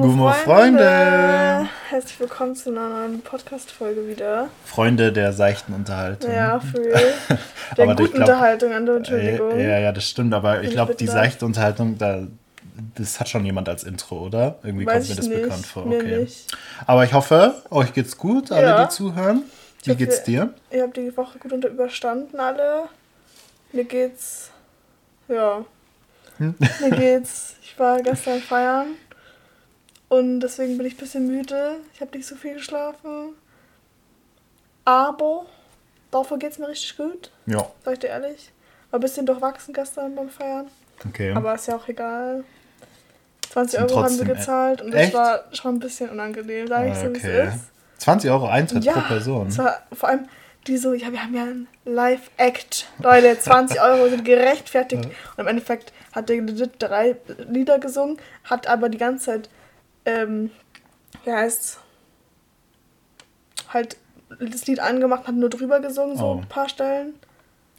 Gute Freunde. Herzlich willkommen zu einer neuen Podcast-Folge wieder. Freunde der seichten Unterhaltung. Ja, für der guten glaub, Unterhaltung, an der Entschuldigung. Ja, ja, das stimmt, aber ich glaube, die seichte Unterhaltung, da, das hat schon jemand als Intro, oder? Irgendwie Weiß kommt mir das nicht, bekannt vor. Okay. Nicht. Aber ich hoffe, euch geht's gut, alle, ja. die zuhören. Wie hoffe, geht's dir? Ihr habt die Woche gut unter überstanden, alle. Mir geht's. Ja. Hm? Mir geht's. Ich war gestern feiern. Und deswegen bin ich ein bisschen müde. Ich habe nicht so viel geschlafen. Aber dafür geht es mir richtig gut. Ja. Sag ich dir ehrlich. War ein bisschen durchwachsen gestern beim Feiern. Okay. Aber ist ja auch egal. 20 Euro haben wir gezahlt und das war schon ein bisschen unangenehm, sag ich okay. so, wie es ist. 20 Euro Eintritt ja, pro Person. War, vor allem die so, ja, wir haben ja einen Live-Act. Leute, 20 Euro sind gerechtfertigt. Und im Endeffekt hat der drei Lieder gesungen, hat aber die ganze Zeit ähm, wie heißt's, halt das Lied angemacht, hat nur drüber gesungen, so oh. ein paar Stellen.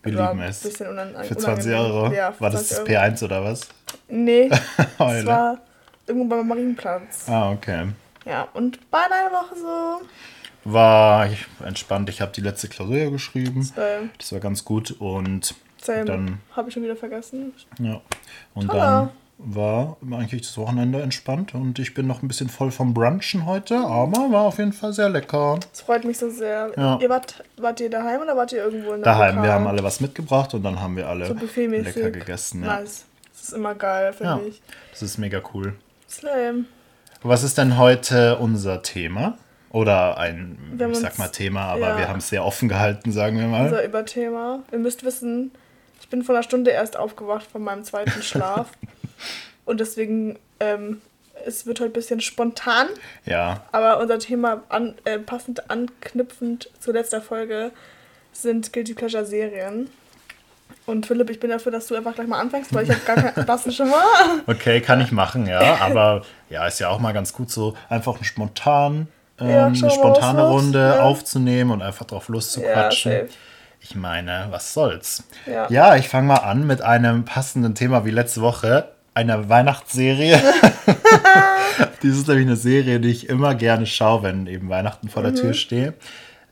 Wir lieben es. Für 20 Euro? Ja, für war das das P1 oder was? Nee, das war irgendwo beim Marienplatz. Ah, okay. Ja, und bei deiner Woche so? War ich entspannt. Ich habe die letzte Klausur geschrieben. Same. Das war ganz gut und Same. dann... Habe ich schon wieder vergessen. Ja. Und Toller. dann war eigentlich das Wochenende entspannt und ich bin noch ein bisschen voll vom Brunchen heute, aber war auf jeden Fall sehr lecker. Das freut mich so sehr. Ja. Ihr wart, wart ihr daheim oder wart ihr irgendwo in der Daheim, Lokal? wir haben alle was mitgebracht und dann haben wir alle so lecker gegessen. Ja. Nice. Das ist immer geil, finde ja, ich. Das ist mega cool. Slam. Was ist denn heute unser Thema? Oder ein, ich sag mal Thema, aber ja. wir haben es sehr offen gehalten, sagen wir mal. Unser Überthema. Ihr müsst wissen, ich bin vor einer Stunde erst aufgewacht von meinem zweiten Schlaf. Und deswegen, ähm, es wird heute ein bisschen spontan. Ja. Aber unser Thema an, äh, passend anknüpfend zur letzter Folge sind Guilty Pleasure Serien. Und Philipp, ich bin dafür, dass du einfach gleich mal anfängst, weil ich habe gar keinen das schon mal. Okay, kann ich machen, ja. Aber ja, ist ja auch mal ganz gut so, einfach spontan, ähm, ja, eine spontane Runde ja. aufzunehmen und einfach drauf loszuquatschen. Ja, ich meine, was soll's? Ja, ja ich fange mal an mit einem passenden Thema wie letzte Woche einer Weihnachtsserie. Dies ist nämlich eine Serie, die ich immer gerne schaue, wenn eben Weihnachten vor der mhm. Tür stehe,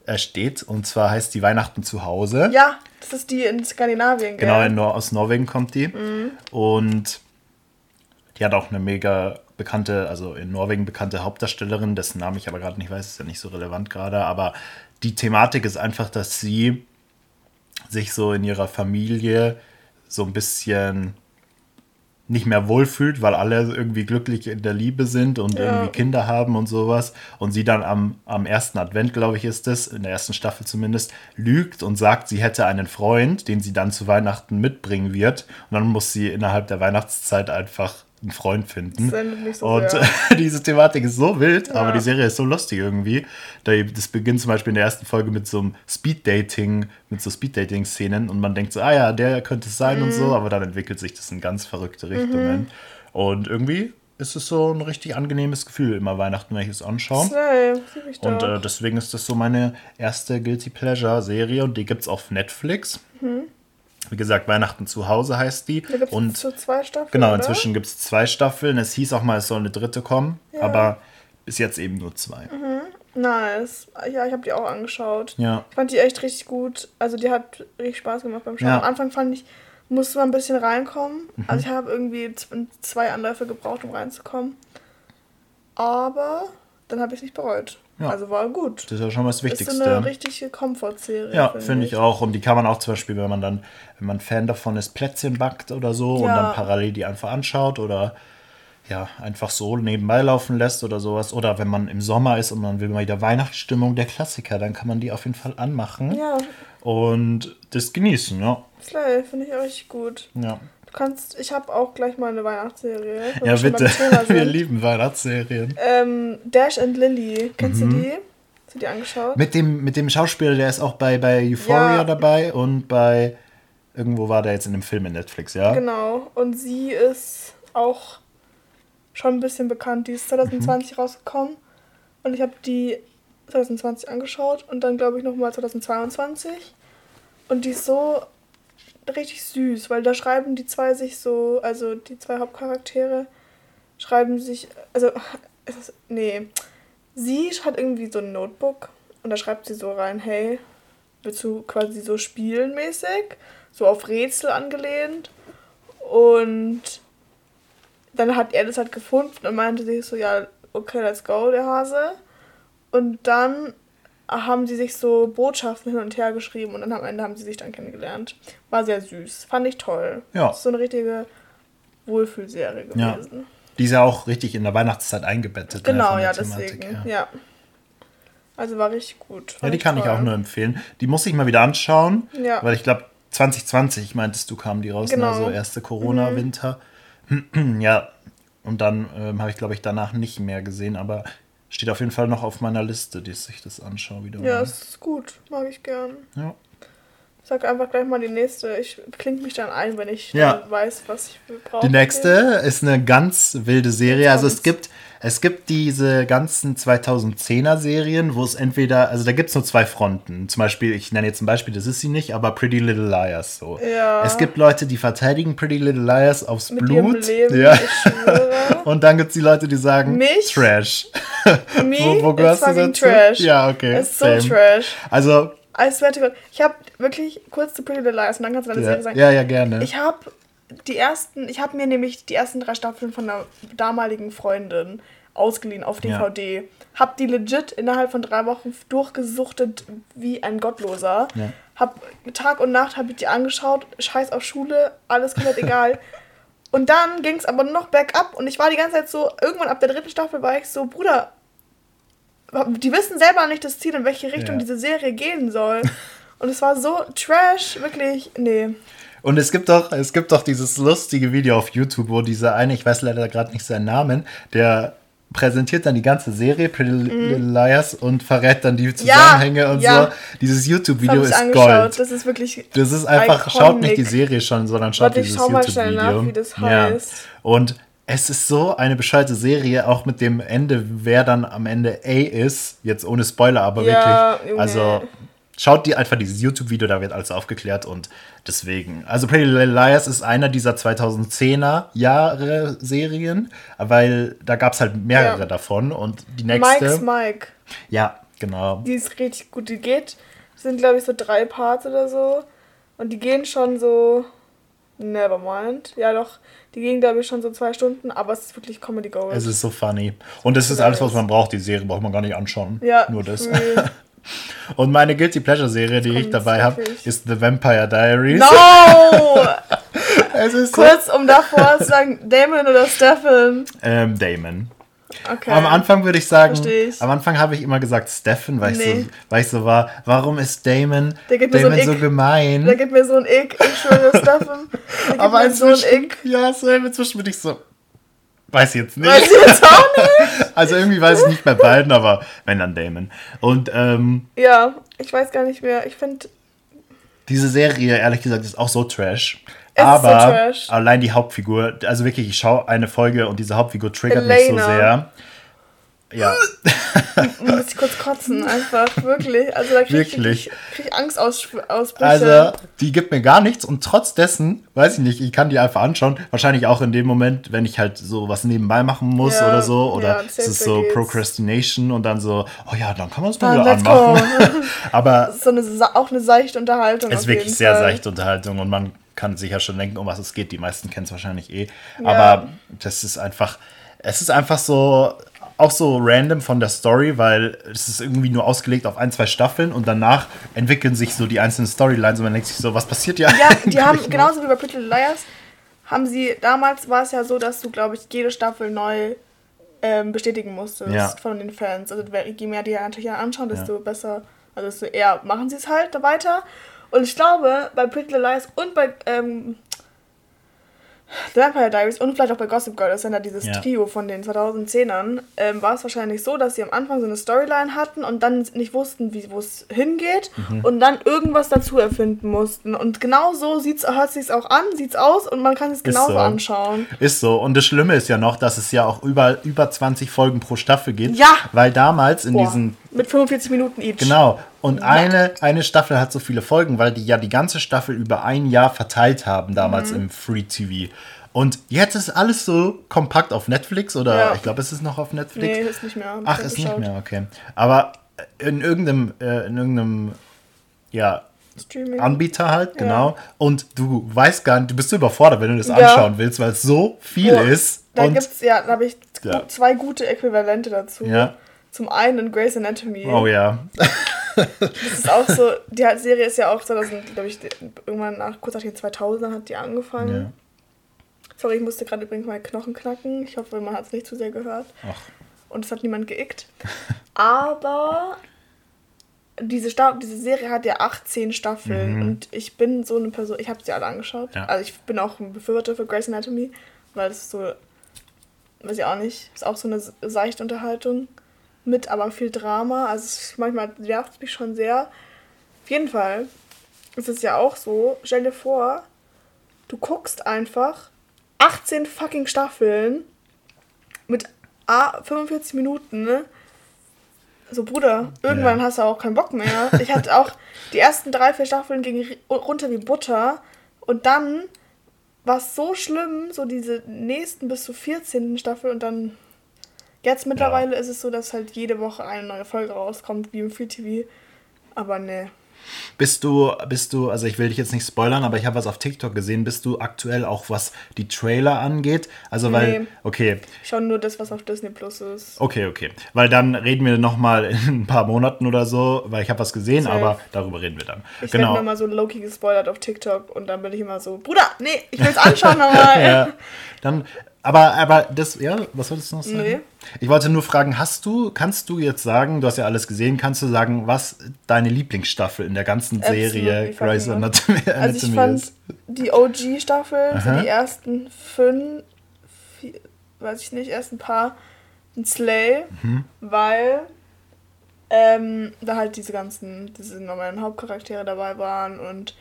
äh, steht. Und zwar heißt die Weihnachten zu Hause. Ja, das ist die in Skandinavien? Genau, in Nor aus Norwegen kommt die. Mhm. Und die hat auch eine mega bekannte, also in Norwegen bekannte Hauptdarstellerin, dessen Namen ich aber gerade nicht weiß, ist ja nicht so relevant gerade. Aber die Thematik ist einfach, dass sie sich so in ihrer Familie so ein bisschen nicht mehr wohlfühlt, weil alle irgendwie glücklich in der Liebe sind und ja. irgendwie Kinder haben und sowas. Und sie dann am, am ersten Advent, glaube ich, ist es, in der ersten Staffel zumindest, lügt und sagt, sie hätte einen Freund, den sie dann zu Weihnachten mitbringen wird. Und dann muss sie innerhalb der Weihnachtszeit einfach einen Freund finden. So und diese Thematik ist so wild, ja. aber die Serie ist so lustig irgendwie. Das beginnt zum Beispiel in der ersten Folge mit so einem Speed-Dating, mit so Speed-Dating-Szenen und man denkt so, ah ja, der könnte es sein mhm. und so, aber dann entwickelt sich das in ganz verrückte Richtungen. Mhm. Und irgendwie ist es so ein richtig angenehmes Gefühl, immer Weihnachten, wenn ich es anschaue. Same, und äh, deswegen ist das so meine erste Guilty Pleasure-Serie und die gibt es auf Netflix. Mhm. Wie gesagt, Weihnachten zu Hause heißt die. Da und so zwei Staffeln. Genau, inzwischen gibt es zwei Staffeln. Es hieß auch mal, es soll eine dritte kommen, ja. aber bis jetzt eben nur zwei. Mhm. Nice. Ja, ich habe die auch angeschaut. Ja. Ich fand die echt richtig gut. Also die hat richtig Spaß gemacht beim Schauen. Ja. Am Anfang fand ich, musste man ein bisschen reinkommen. Mhm. Also ich habe irgendwie zwei Anläufe gebraucht, um reinzukommen. Aber dann habe ich es nicht bereut. Ja. Also war gut. Das ist ja schon mal das Wichtigste. Das ist eine richtige Komfortserie. Ja, finde find ich. ich. auch. Und die kann man auch zum Beispiel, wenn man dann, wenn man Fan davon ist, Plätzchen backt oder so ja. und dann parallel die einfach anschaut oder ja, einfach so nebenbei laufen lässt oder sowas. Oder wenn man im Sommer ist und man will mal wieder Weihnachtsstimmung, der Klassiker, dann kann man die auf jeden Fall anmachen. Ja. Und das genießen, ja. Slay, finde ich auch richtig gut. Ja kannst, ich habe auch gleich mal eine Weihnachtsserie. Ja, bitte. Wir lieben Weihnachtsserien. Ähm, Dash and Lily, kennst mhm. du die? Hast du die angeschaut? Mit dem, mit dem Schauspieler, der ist auch bei, bei Euphoria ja. dabei und bei, irgendwo war der jetzt in einem Film in Netflix, ja? Genau, und sie ist auch schon ein bisschen bekannt. Die ist 2020 mhm. rausgekommen und ich habe die 2020 angeschaut und dann glaube ich nochmal 2022. Und die ist so richtig süß, weil da schreiben die zwei sich so, also die zwei Hauptcharaktere schreiben sich, also nee, sie hat irgendwie so ein Notebook und da schreibt sie so rein, hey, willst du quasi so spielen mäßig, so auf Rätsel angelehnt. Und dann hat er das halt gefunden und meinte sich so, ja, okay, let's go, der Hase. Und dann haben sie sich so Botschaften hin und her geschrieben und dann am Ende haben sie sich dann kennengelernt. War sehr süß. Fand ich toll. Ja. Das ist so eine richtige Wohlfühlserie Ja. gewesen. Die ist ja auch richtig in der Weihnachtszeit eingebettet. ne, Genau, ja, Thematik deswegen. her. Ja. Also war richtig gut. Ja, Fand die kann ich toll. auch nur empfehlen. Die muss ich mal wieder anschauen, Ja. weil ich glaube 2020, meintest du, kam die raus, Genau. ne? so erste Corona-Winter. ja, und dann ähm, habe ich, glaube ich, danach nicht mehr gesehen, aber steht auf jeden Fall noch auf meiner Liste, dass ich das anschaue wieder. Ja, ist gut. Mag ich gern. ja. Sag einfach gleich mal die nächste. Ich klinge mich dann ein, wenn ich Ja. weiß, was ich brauche. Die nächste ist eine ganz wilde Serie. Also es gibt, es gibt diese ganzen 2010er Serien, wo es entweder, also da gibt es nur zwei Fronten. Zum Beispiel, ich nenne jetzt ein Beispiel, das ist sie nicht, aber Pretty Little Liars. So. Ja. Es gibt Leute, die verteidigen Pretty Little Liars aufs Mit ihrem Blut. Leben, ja. Und dann gibt es die Leute, die sagen Mich? Trash. Me, wo, wo it's gehörst du fucking dazu? trash. Ja, okay. Ist so same. trash. Also, I swear to God. Ich habe wirklich kurz zu Pretty Little Liars und dann kannst du deine ja, Serie sagen. ja, ja, gerne. Ich habe die ersten, ich habe mir nämlich die ersten drei Staffeln von einer damaligen Freundin ausgeliehen auf Ja. DVD. Hab die legit innerhalb von drei Wochen durchgesuchtet wie ein Gottloser. Ja. Hab Tag und Nacht habe ich die angeschaut, scheiß auf Schule, alles komplett egal. Und dann ging es aber noch bergab und ich war die ganze Zeit so, irgendwann ab der dritten Staffel war ich so, Bruder, die wissen selber nicht das Ziel, in welche Richtung Ja. diese Serie gehen soll. Und es war so trash, wirklich, nee. Und es gibt doch, es gibt doch dieses lustige Video auf YouTube, wo dieser eine, ich weiß leider gerade nicht seinen Namen, der präsentiert dann die ganze Serie Pretty Little Liars und verrät dann die Zusammenhänge und Mhm. ja. so. Dieses YouTube-Video ist angeschaut. Gold. Das ist wirklich. Das ist einfach, iconic. schaut nicht die Serie schon, sondern schaut Warte, dieses schau mal schnell YouTube-Video. nach, wie das heißt. Und es ist so eine bescheuerte Serie, auch mit dem Ende, wer dann am Ende A ist. Jetzt ohne Spoiler, aber Ja, wirklich. Junge. Also schaut dir einfach dieses YouTube-Video, da wird alles aufgeklärt und deswegen. Also Pretty Little Liars ist einer dieser 2010er Jahre Serien, weil da gab es halt mehrere Ja. davon und die nächste. Mike's Mike. Ja, genau. Die ist richtig gut. Die geht. Sind, glaube ich, so drei Parts oder so. Und die gehen schon so. Nevermind. Ja, doch. Die gehen, glaube ich, schon so zwei Stunden. Aber es ist wirklich Comedy Gold. Es ist so funny. Und es ist alles, was man braucht. Die Serie braucht man gar nicht anschauen. ja, Nur das. Und meine Guilty Pleasure Serie, die ich dabei habe, ist The Vampire Diaries. No! Es ist so, Kurz, um davor zu sagen, Damon oder Stefan. ähm, Damon. Okay. Am Anfang würde ich sagen, ich. am Anfang habe ich immer gesagt Stefan, weil, ich Nee. so, weil ich so war, warum ist Damon, so Damon so, Ick. gemein? Der gibt mir so ein Ick. Ich schwöre, gibt Aber mir so ein Ick. ja, so inzwischen bin ich so, weiß ich jetzt nicht. Weiß ich jetzt auch nicht. Also irgendwie weiß ich nicht bei beiden, aber wenn dann Damon. Und ähm, Ja, ich weiß gar nicht mehr. Ich finde, Diese Serie, ehrlich gesagt, ist auch so trash. Aber so trash. allein die Hauptfigur, also wirklich, ich schaue eine Folge und diese Hauptfigur triggert mich so Elena. sehr. Ja, muss ich kurz kotzen, einfach, wirklich. Also da kriege ich, Wirklich. krieg Angstausbrüche. also die gibt mir gar nichts und trotz dessen, weiß ich nicht, ich kann die einfach anschauen. Wahrscheinlich auch in dem Moment, wenn ich halt so was nebenbei machen muss Ja, oder so. Oder ja, es ist so geht's. Procrastination und dann so, oh ja, dann kann man es mal wieder anmachen. Aber Das ist so eine, auch eine seichte Unterhaltung. Es ist wirklich sehr Fall. seichte Unterhaltung und man kann sich ja schon denken, um was es geht. Die meisten kennen es wahrscheinlich eh. Ja. Aber das ist einfach, es ist einfach so, auch so random von der Story, weil es ist irgendwie nur ausgelegt auf ein, zwei Staffeln und danach entwickeln sich so die einzelnen Storylines und man denkt sich so, was passiert hier Ja, die haben, noch? genauso wie bei Pretty Little Liars, haben sie, damals war es ja so, dass du, glaube ich, jede Staffel neu ähm, bestätigen musstest Ja. von den Fans. Also je mehr die ja natürlich anschauen, desto besser, also desto eher machen sie es halt da weiter. Und ich glaube, bei Pretty Little Liars und bei ähm, The Vampire Diaries und vielleicht auch bei Gossip Girl, das ist ja dieses Ja. Trio von den 2010ern, ähm, war es wahrscheinlich so, dass sie am Anfang so eine Storyline hatten und dann nicht wussten, wo es hingeht Mhm. und dann irgendwas dazu erfinden mussten. Und genau so sieht's, hört sich auch an, sieht's aus und man kann es genauso so. anschauen. Ist so. Und das Schlimme ist ja noch, dass es ja auch über, über 20 Folgen pro Staffel geht. Ja. Weil damals in Boah, diesen mit 45 Minuten each. Genau. Und eine, eine Staffel hat so viele Folgen, weil die ja die ganze Staffel über ein Jahr verteilt haben, damals Mhm. im Free TV. Und jetzt ist alles so kompakt auf Netflix oder Ja. ich glaube, es ist noch auf Netflix. Nee, ist nicht mehr. Ach, ist nicht geschaut. mehr, okay. Aber in irgendeinem, äh, in irgendeinem, ja, Streaming. Anbieter halt, Ja. genau. Und du weißt gar nicht, du bist überfordert, wenn du das Ja. anschauen willst, weil es so viel Oh, ist. Da gibt's, ja, da habe ich Ja. zwei gute Äquivalente dazu. Ja. Zum einen in Grey's Anatomy. oh ja. Das ist auch so, die Serie ist ja auch 2000, glaube ich, irgendwann nach, kurz nach den 2000 hat die angefangen. ja. Sorry, ich musste gerade übrigens mal Knochen knacken. Ich hoffe, man hat es nicht zu sehr gehört. Ach, Und es hat niemand geickt. Aber diese, Sta diese Serie hat ja 18 Staffeln. Und ich bin so eine Person, ich habe sie alle angeschaut. Ja. Also ich bin auch ein Befürworter für Grey's Anatomy, weil es so, weiß ich auch nicht, ist auch so eine seichte Unterhaltung mit aber viel Drama. Also manchmal nervt es mich schon sehr. Auf jeden Fall ist es ja auch so, stell dir vor, du guckst einfach 18 fucking Staffeln mit A 45 Minuten, ne? So, Bruder, irgendwann Ja. hast du auch keinen Bock mehr. Ich hatte auch die ersten drei, vier Staffeln gingen runter wie Butter. Und dann war es so schlimm, so diese nächsten bis zur 14. Staffel. Und dann, jetzt mittlerweile ist es so, dass halt jede Woche eine neue Folge rauskommt, wie im Free TV. Aber ne. Bist du, bist du, also ich will dich jetzt nicht spoilern, aber ich habe was auf TikTok gesehen. Bist du aktuell auch, was die Trailer angeht? Also, weil, Nee. okay, schaue nur das, was auf Disney Plus ist. okay, okay. Weil dann reden wir nochmal in ein paar Monaten oder so, weil ich habe was gesehen, Safe. aber darüber reden wir dann. Ich werde genau. mir immer so Loki gespoilert auf TikTok und dann bin ich immer so, Bruder, nee, ich will's anschauen nochmal. ja. Dann, aber, aber das, ja, was wolltest du noch sagen? Nee. Ich wollte nur fragen, hast du, kannst du jetzt sagen, du hast ja alles gesehen, kannst du sagen, was deine Lieblingsstaffel in der ganzen Serie Absolutely Grey's not. Anatomy, Also ich fand ist? die OG-Staffel, so die ersten fünf, vier, weiß ich nicht, ersten paar, ein Slay, Mhm. weil ähm, da halt diese ganzen, diese normalen Hauptcharaktere dabei waren und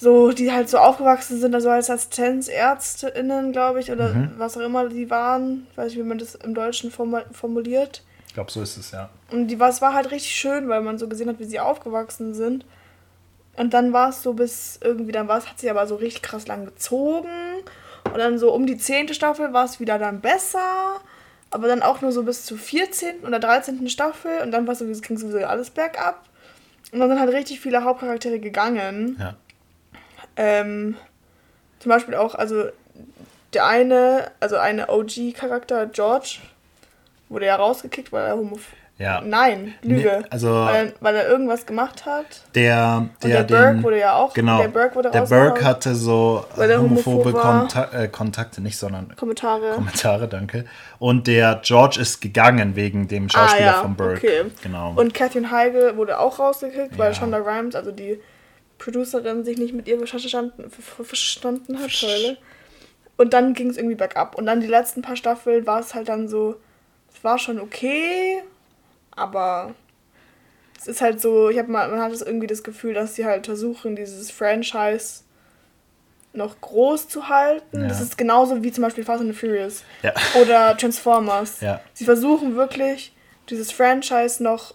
so, die halt so aufgewachsen sind, also als AssistenzärztInnen, glaube ich, oder Mhm. was auch immer die waren, weiß nicht, wie man das im Deutschen formu- formuliert. Ich glaube, so ist es, ja. Und die, war- es war halt richtig schön, weil man so gesehen hat, wie sie aufgewachsen sind. Und dann war es so bis irgendwie, dann war es, hat sich aber so richtig krass lang gezogen. Und dann so um die zehnte Staffel war es wieder dann besser. Aber dann auch nur so bis zur 14. oder 13. Staffel. Und dann war es sowieso, ging sowieso alles bergab. Und dann sind halt richtig viele Hauptcharaktere gegangen. ja. Ähm, zum Beispiel auch, also der eine, also eine OG-Charakter, George, wurde ja rausgekickt, weil er homoph... Ja. Nein, Lüge. Nee, also- weil, er, weil er irgendwas gemacht hat. Der, der, der Burke den- wurde ja auch. Genau. Der Burke wurde der. Burke hatte so homophobe homophob war. Konta äh, Kontakte, nicht, sondern Kommentare. Kommentare, danke. Und der George ist gegangen wegen dem Schauspieler ah, ja, von Burke. Okay. Genau. Und Catherine Heigl wurde auch rausgekickt, weil Ja. Shonda Rhimes, also die Producerin, sich nicht mit ihr verstanden, ver- verstanden hat. Schäule. Und dann ging es irgendwie bergab. Und dann die letzten paar Staffeln war es halt dann so, es war schon okay, aber es ist halt so, ich habe mal, man hat es irgendwie das Gefühl, dass sie halt versuchen, dieses Franchise noch groß zu halten. Ja. Das ist genauso wie zum Beispiel Fast and the Furious ja. oder Transformers. Ja. Sie versuchen wirklich, dieses Franchise noch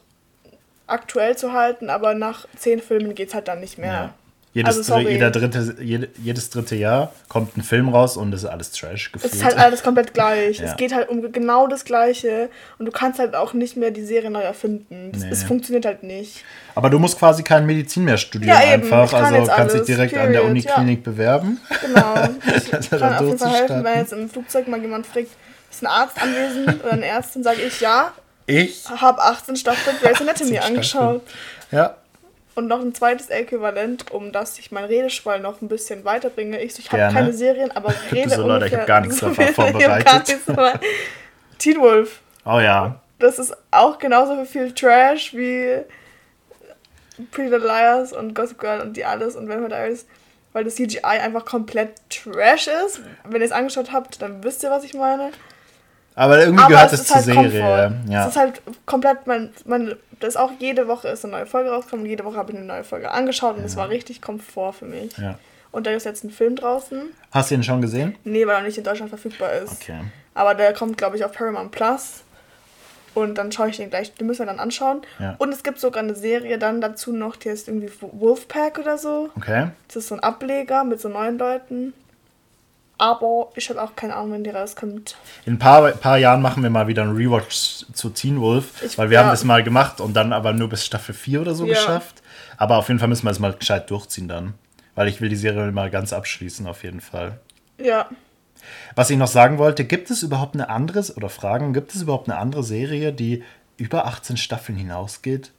aktuell zu halten, aber nach zehn Filmen geht es halt dann nicht mehr. ja. Jedes, Also, sorry. jeder dritte, jede, jedes dritte Jahr kommt ein Film raus und es ist alles Trash Es gefühlt. ist halt alles komplett gleich. Ja. Es geht halt um genau das Gleiche und du kannst halt auch nicht mehr die Serie neu erfinden. Es, Nee. es funktioniert halt nicht. Aber du musst quasi kein Medizin mehr studieren Ja, einfach. Kann Also kannst dich direkt an der Period. Uniklinik bewerben. Genau. Ich Das kann auf jeden Fall helfen, wenn jetzt im Flugzeug mal jemand fragt, ist ein Arzt anwesend oder eine Ärztin, sage ich ja, Ich? habe 18 Staffeln Grey's Anatomy 18 angeschaut. Ja. Und noch ein zweites Äquivalent, um dass ich mein Redeschwall noch ein bisschen weiterbringe. Ich, ich habe keine Serien, aber rede so, Leute, ich ungefähr- hab gar nichts davon vorbereitet. Teen Wolf. Oh ja. Das ist auch genauso viel Trash wie Pretty Little Liars und Gossip Girl und die alles und Vampire Diaries, weil das CGI einfach komplett Trash ist. Wenn ihr es angeschaut habt, dann wisst ihr, was ich meine. Aber irgendwie Aber gehört es es zur halt Serie. Komfort. Ja. Es ist halt komplett, man, man, das auch jede Woche ist eine neue Folge rausgekommen, jede Woche habe ich eine neue Folge angeschaut und es war richtig Komfort für mich. ja. Und da ist jetzt ein Film draußen. Hast du ihn schon gesehen? Nee, weil er nicht in Deutschland verfügbar ist. Okay. Aber der kommt, glaube ich, auf Paramount Plus. Und dann schaue ich den gleich, den müssen wir dann anschauen. Ja. Und es gibt sogar eine Serie dann dazu noch, die heißt irgendwie Wolfpack oder so. Okay. Das ist so ein Ableger mit so neun Leuten. Aber ich habe auch keine Ahnung, wenn die rauskommt. In ein paar, paar Jahren machen wir mal wieder einen Rewatch zu Teen Wolf, Ich- weil wir ja. haben das mal gemacht und dann aber nur bis Staffel 4 oder so Ja. geschafft. Aber auf jeden Fall müssen wir es mal gescheit durchziehen dann. Weil ich will die Serie mal ganz abschließen, auf jeden Fall. Ja. Was ich noch sagen wollte, gibt es überhaupt eine andere, oder Fragen, gibt es überhaupt eine andere Serie, die über 18 Staffeln hinausgeht?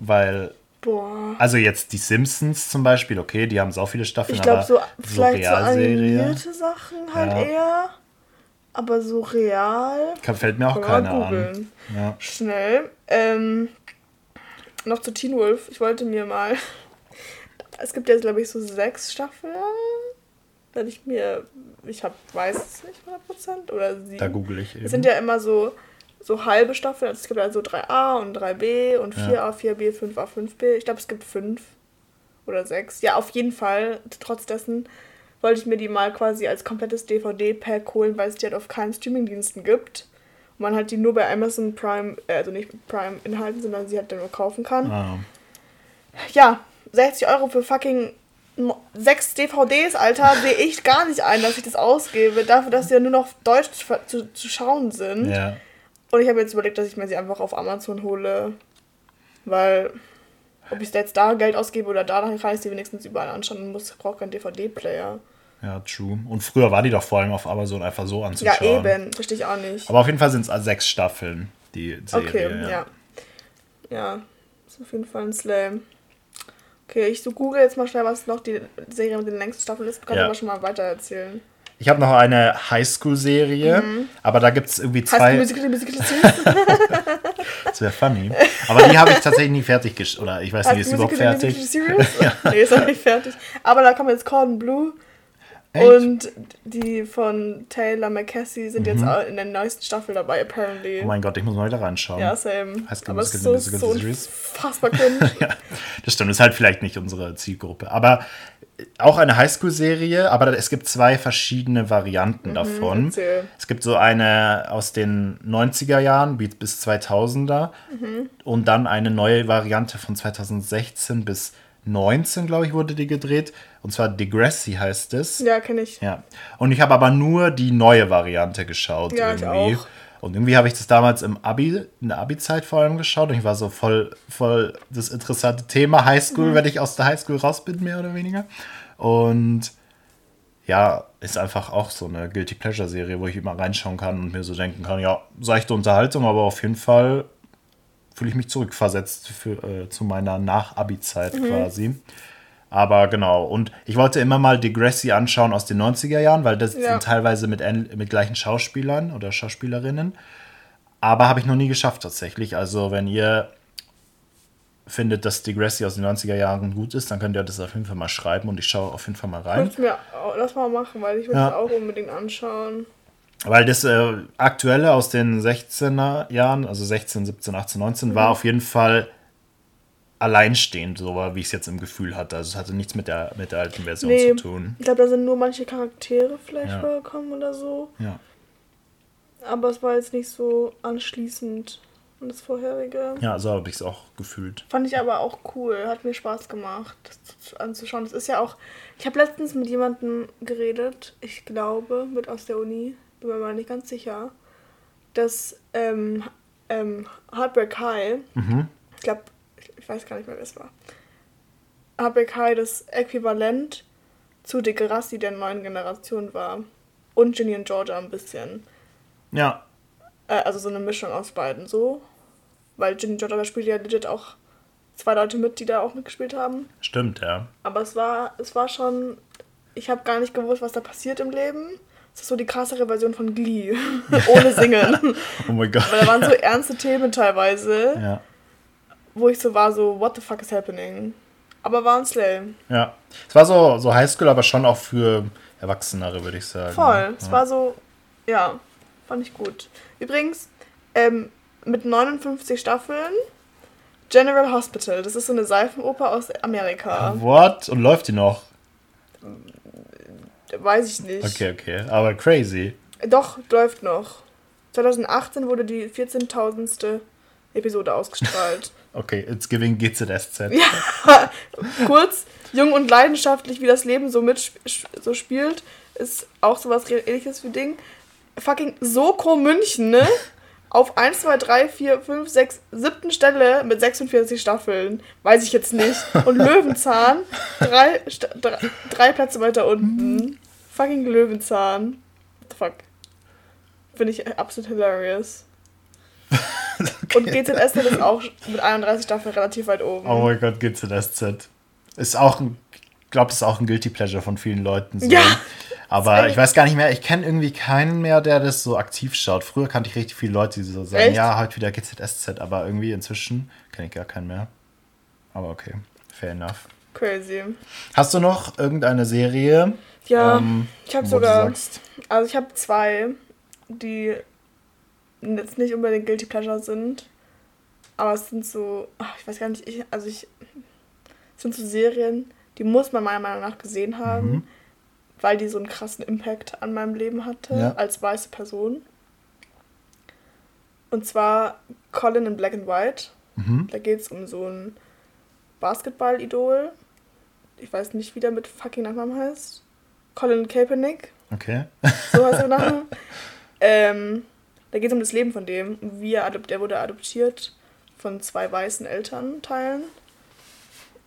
Weil, Boah. also jetzt die Simpsons zum Beispiel, okay, die haben so viele Staffeln, Ich glaube, so, vielleicht so animierte Sachen halt Ja. eher. Aber so real. fällt mir auch keine an. Ja. Schnell. Ähm, noch zu Teen Wolf. Ich wollte mir mal. Es gibt jetzt, glaube ich, so sechs Staffeln. Wenn ich mir. Ich hab, weiß es nicht 100%. Oder sieben. Da google ich eben. Es sind ja immer so, so halbe Staffeln. Also es gibt also 3a und 3b und 4a, 4b, 5a, 5b. Ich glaube, es gibt fünf oder sechs. Ja, auf jeden Fall. Trotz dessen wollte ich mir die mal quasi als komplettes DVD-Pack holen, weil es die halt auf keinen Streamingdiensten gibt. Und man halt die nur bei Amazon Prime, äh, also nicht Prime Inhalten, sondern sie halt dann nur kaufen kann. Ah. Ja, 60 Euro für fucking sechs DVDs, Alter, sehe ich gar nicht ein, dass ich das ausgebe. Dafür, dass sie ja nur noch Deutsch zu, zu, zu schauen sind. Ja. Und ich habe jetzt überlegt, dass ich mir sie einfach auf Amazon hole. Weil, ob ich jetzt da Geld ausgebe oder da, dann kann ich sie wenigstens überall anschauen und muss, brauche keinen DVD-Player. Ja, true. Und früher war die doch vor allem auf Amazon einfach so Ja, anzuschauen. eben. Verstehe ich auch nicht. Aber auf jeden Fall sind es sechs Staffeln, die Serie. okay, ja. ja. ist auf jeden Fall ein Slam. Okay, ich so google jetzt mal schnell, was noch die Serie mit den längsten Staffeln ist. Du kannst Ja. aber schon mal weiter erzählen. Ich habe noch eine Highschool-Serie, aber da gibt es irgendwie Mhm. Heißt zwei. Musical, Musical? Das wäre funny. Aber die habe ich tatsächlich nie fertig gesch Oder ich weiß nicht, ist Heißt die überhaupt Musical, fertig? Musical Series? Nee, ist noch nicht fertig. Aber da kommt jetzt Cordon Blue. Echt? Und die von Taylor McCassie sind jetzt auch in der neuesten Staffel dabei, apparently. Mhm. Oh mein Gott, ich muss mal wieder reinschauen. ja, same. School Aber es ist Musical, so, Musical so unfassbar cringe. Ja, das stimmt. Ist halt vielleicht nicht unsere Zielgruppe. Aber auch eine Highschool-Serie, aber es gibt zwei verschiedene Varianten davon. Mhm, erzähl. Es gibt so eine aus den 90er Jahren bis- bis 2000er Mhm. und dann eine neue Variante von 2016 bis 19, glaube ich, wurde die gedreht. Und zwar Degrassi heißt es. ja, kenne ich. Ja. Und ich habe aber nur die neue Variante geschaut Ja, ich irgendwie. auch. Und irgendwie habe ich das damals im Abi, in der Abi-Zeit vor allem geschaut und ich war so voll, voll das interessante Thema Mhm. Highschool, wenn ich aus der Highschool raus bin, mehr oder weniger. Und ja, ist einfach auch so eine Guilty Pleasure-Serie, wo ich immer reinschauen kann und mir so denken kann, ja, seichte Unterhaltung, aber auf jeden Fall fühle ich mich zurückversetzt für, äh, zu meiner Nach-Abi-Zeit Mhm. quasi. Aber genau, und ich wollte immer mal Degrassi anschauen aus den 90er Jahren, weil das Ja. sind teilweise mit, mit gleichen Schauspielern oder Schauspielerinnen. Aber habe ich noch nie geschafft tatsächlich. Also wenn ihr findet, dass Degrassi aus den 90er Jahren gut ist, dann könnt ihr das auf jeden Fall mal schreiben und ich schaue auf jeden Fall mal rein. Mir auch, lass mal machen, weil ich will Ja. es auch unbedingt anschauen. Weil das äh, aktuelle aus den 16er Jahren, also 16, 17, 18, 19, Mhm. war auf jeden Fall alleinstehend, so wie ich es jetzt im Gefühl hatte. Also es hatte nichts mit der, mit der alten Version Nee, zu tun. ich glaube, da sind nur manche Charaktere vielleicht Ja. vorgekommen oder so. Ja. Aber es war jetzt nicht so anschließend an das vorherige. ja, so habe ich es auch gefühlt. Fand ich aber auch cool. Hat mir Spaß gemacht, das zu- anzuschauen. Das ist ja auch. Ich habe letztens mit jemandem geredet, ich glaube, mit aus der Uni, bin mir mal nicht ganz sicher, dass ähm, ähm, Heartbreak High, Mhm. ich glaube, ich, weiß gar nicht mehr, wer es war. High das Äquivalent zu Degrassi der neuen Generation war. Und Ginny und Georgia ein bisschen. Ja, Äh, also so eine Mischung aus beiden so. Weil Ginny Georgia spielt ja legit auch zwei Leute mit, die da auch mitgespielt haben. stimmt, ja. Aber es war, es war schon. Ich habe gar nicht gewusst, was da passiert im Leben. Es ist so die krassere Version von Glee. Ohne Singen. Oh mein Gott. Weil da waren so ernste Themen teilweise, Ja. Wo ich so war, so, what the fuck is happening? Aber war ein Slay. Ja. Es war so, so Highschool, aber schon auch für Erwachsenere, würde ich sagen. Voll. Es Ja. war so, ja, fand ich gut. Übrigens, ähm, mit 59 Staffeln, General Hospital. Das ist so eine Seifenoper aus Amerika. What? Und läuft die noch? Weiß ich nicht. Okay, okay. Aber crazy. Doch, läuft noch. 2018 wurde die 14.000. Episode ausgestrahlt. Okay, it's giving GZSZ. Kurz, jung und leidenschaftlich, wie das Leben so mit so spielt, ist auch sowas ähnliches wie Ding. Fucking Soko München, ne? Auf 1, 2, 3, 4, 5, 6, 7. Stelle mit 46 Staffeln. Weiß ich jetzt nicht. Und Löwenzahn, drei, drei, drei Plätze weiter unten. Fucking Löwenzahn. What the fuck? Finde ich absolut hilarious. Und GZSZ ist auch mit 31 Staffeln relativ weit oben. Oh mein Gott, GZSZ. Ist auch ein, ich glaube, das ist auch ein Guilty Pleasure von vielen Leuten. So. Ja. Aber ich weiß gar nicht mehr, ich kenne irgendwie keinen mehr, der das so aktiv schaut. Früher kannte ich richtig viele Leute, die so sagen, Echt? ja, heute wieder GZSZ, aber irgendwie inzwischen kenne ich gar keinen mehr. Aber okay, fair enough. Crazy. Hast du noch irgendeine Serie? Ja, ähm, ich habe sogar, also ich habe zwei, die jetzt nicht unbedingt Guilty Pleasure sind, aber es sind so, ach, ich weiß gar nicht, ich, also ich, es sind so Serien, die muss man meiner Meinung nach gesehen haben. Mhm weil die so einen krassen Impact an meinem Leben hatte, ja. als weiße Person. Und zwar Colin in Black and White. Mhm. Da geht es um so ein Basketball-Idol. Ich weiß nicht, wie der mit fucking Nachnamen heißt. Colin Kaepernick. Okay. So heißt der Name. ähm, da geht es um das Leben von dem. Wie er, adopt er wurde adoptiert von zwei weißen Elternteilen.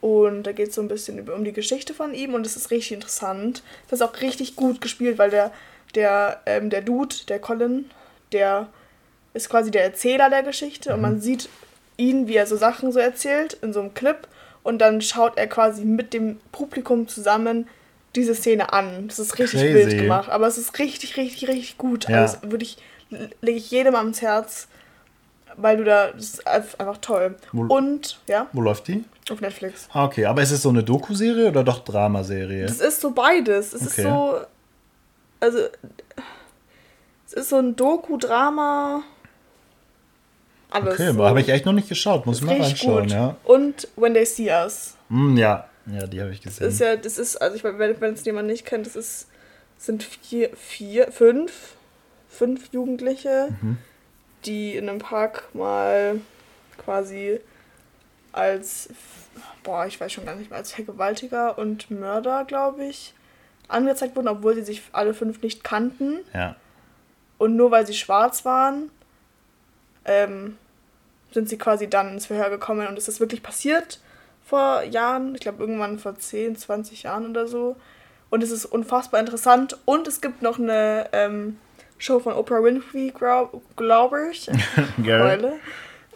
Und da geht es so ein bisschen um die Geschichte von ihm und es ist richtig interessant. Das ist auch richtig gut gespielt, weil der, der, ähm, der Dude, der Colin, der ist quasi der Erzähler der Geschichte und man mhm. sieht ihn, wie er so Sachen so erzählt in so einem Clip und dann schaut er quasi mit dem Publikum zusammen diese Szene an. Das ist richtig Crazy. wild gemacht, aber es ist richtig, richtig, richtig gut. Ja. Also würde ich, lege ich jedem ans Herz, weil du da, das ist einfach toll. Wo, und, ja. Wo läuft die? Auf Netflix. Ah, okay. Aber ist es so eine Doku-Serie oder doch Dramaserie? Es ist so beides. Es okay. ist so. Also. Es ist so ein Doku-Drama. Alles. Okay, so. habe ich echt noch nicht geschaut. Muss ich mal reinschauen, gut. ja. Und When They See Us. Mm, ja, ja, die habe ich gesehen. Das ist ja, das ist, also ich meine, wenn es jemand nicht kennt, das ist, sind vier, vier, fünf, fünf Jugendliche, mhm. die in einem Park mal quasi als boah, ich weiß schon gar nicht mehr, als Vergewaltiger und Mörder, glaube ich, angezeigt wurden, obwohl sie sich alle fünf nicht kannten. Ja. Und nur weil sie schwarz waren, ähm, sind sie quasi dann ins Verhör gekommen und es ist wirklich passiert vor Jahren, ich glaube irgendwann vor 10, 20 Jahren oder so. Und es ist unfassbar interessant. Und es gibt noch eine ähm, Show von Oprah Winfrey, glaube ich,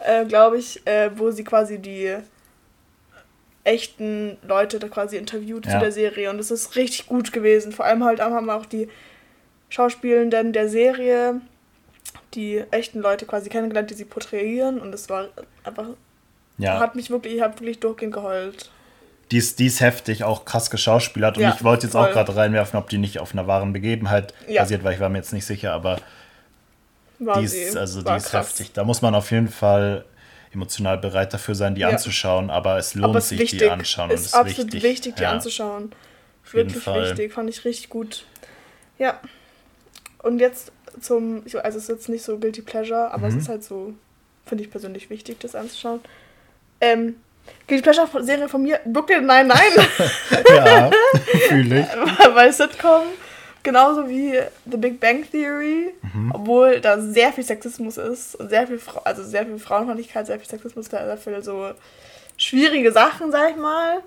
äh, glaube ich, äh, wo sie quasi die echten Leute da quasi interviewt ja. zu der Serie und es ist richtig gut gewesen. Vor allem halt haben wir auch die Schauspielenden der Serie die echten Leute quasi kennengelernt, die sie porträtieren und es war einfach ja. hat mich wirklich, ich habe wirklich durchgehend geheult. Die ist, die ist heftig, auch krass geschauspielert. Und ja, ich wollte jetzt voll. auch gerade reinwerfen, ob die nicht auf einer wahren Begebenheit ja. basiert, weil ich war mir jetzt nicht sicher, aber war die ist, also die ist heftig. Da muss man auf jeden Fall emotional bereit dafür sein, die ja. anzuschauen, aber es lohnt aber es sich, wichtig. die anschauen. Ist, ist absolut wichtig, wichtig die anzuschauen. Wirklich wichtig, fand ich richtig gut. Ja. Und jetzt zum, also es ist jetzt nicht so Guilty Pleasure, aber mhm. es ist halt so, finde ich persönlich wichtig, das anzuschauen. Ähm, Guilty Pleasure Serie von mir, Brooklyn nein, nein. ja, fühle ich. Weil Sitcom Genauso wie The Big Bang Theory, mhm. obwohl da sehr viel Sexismus ist und sehr viel, also sehr viel Frauenfeindlichkeit, sehr viel Sexismus, sehr viel so schwierige Sachen, sag ich mal.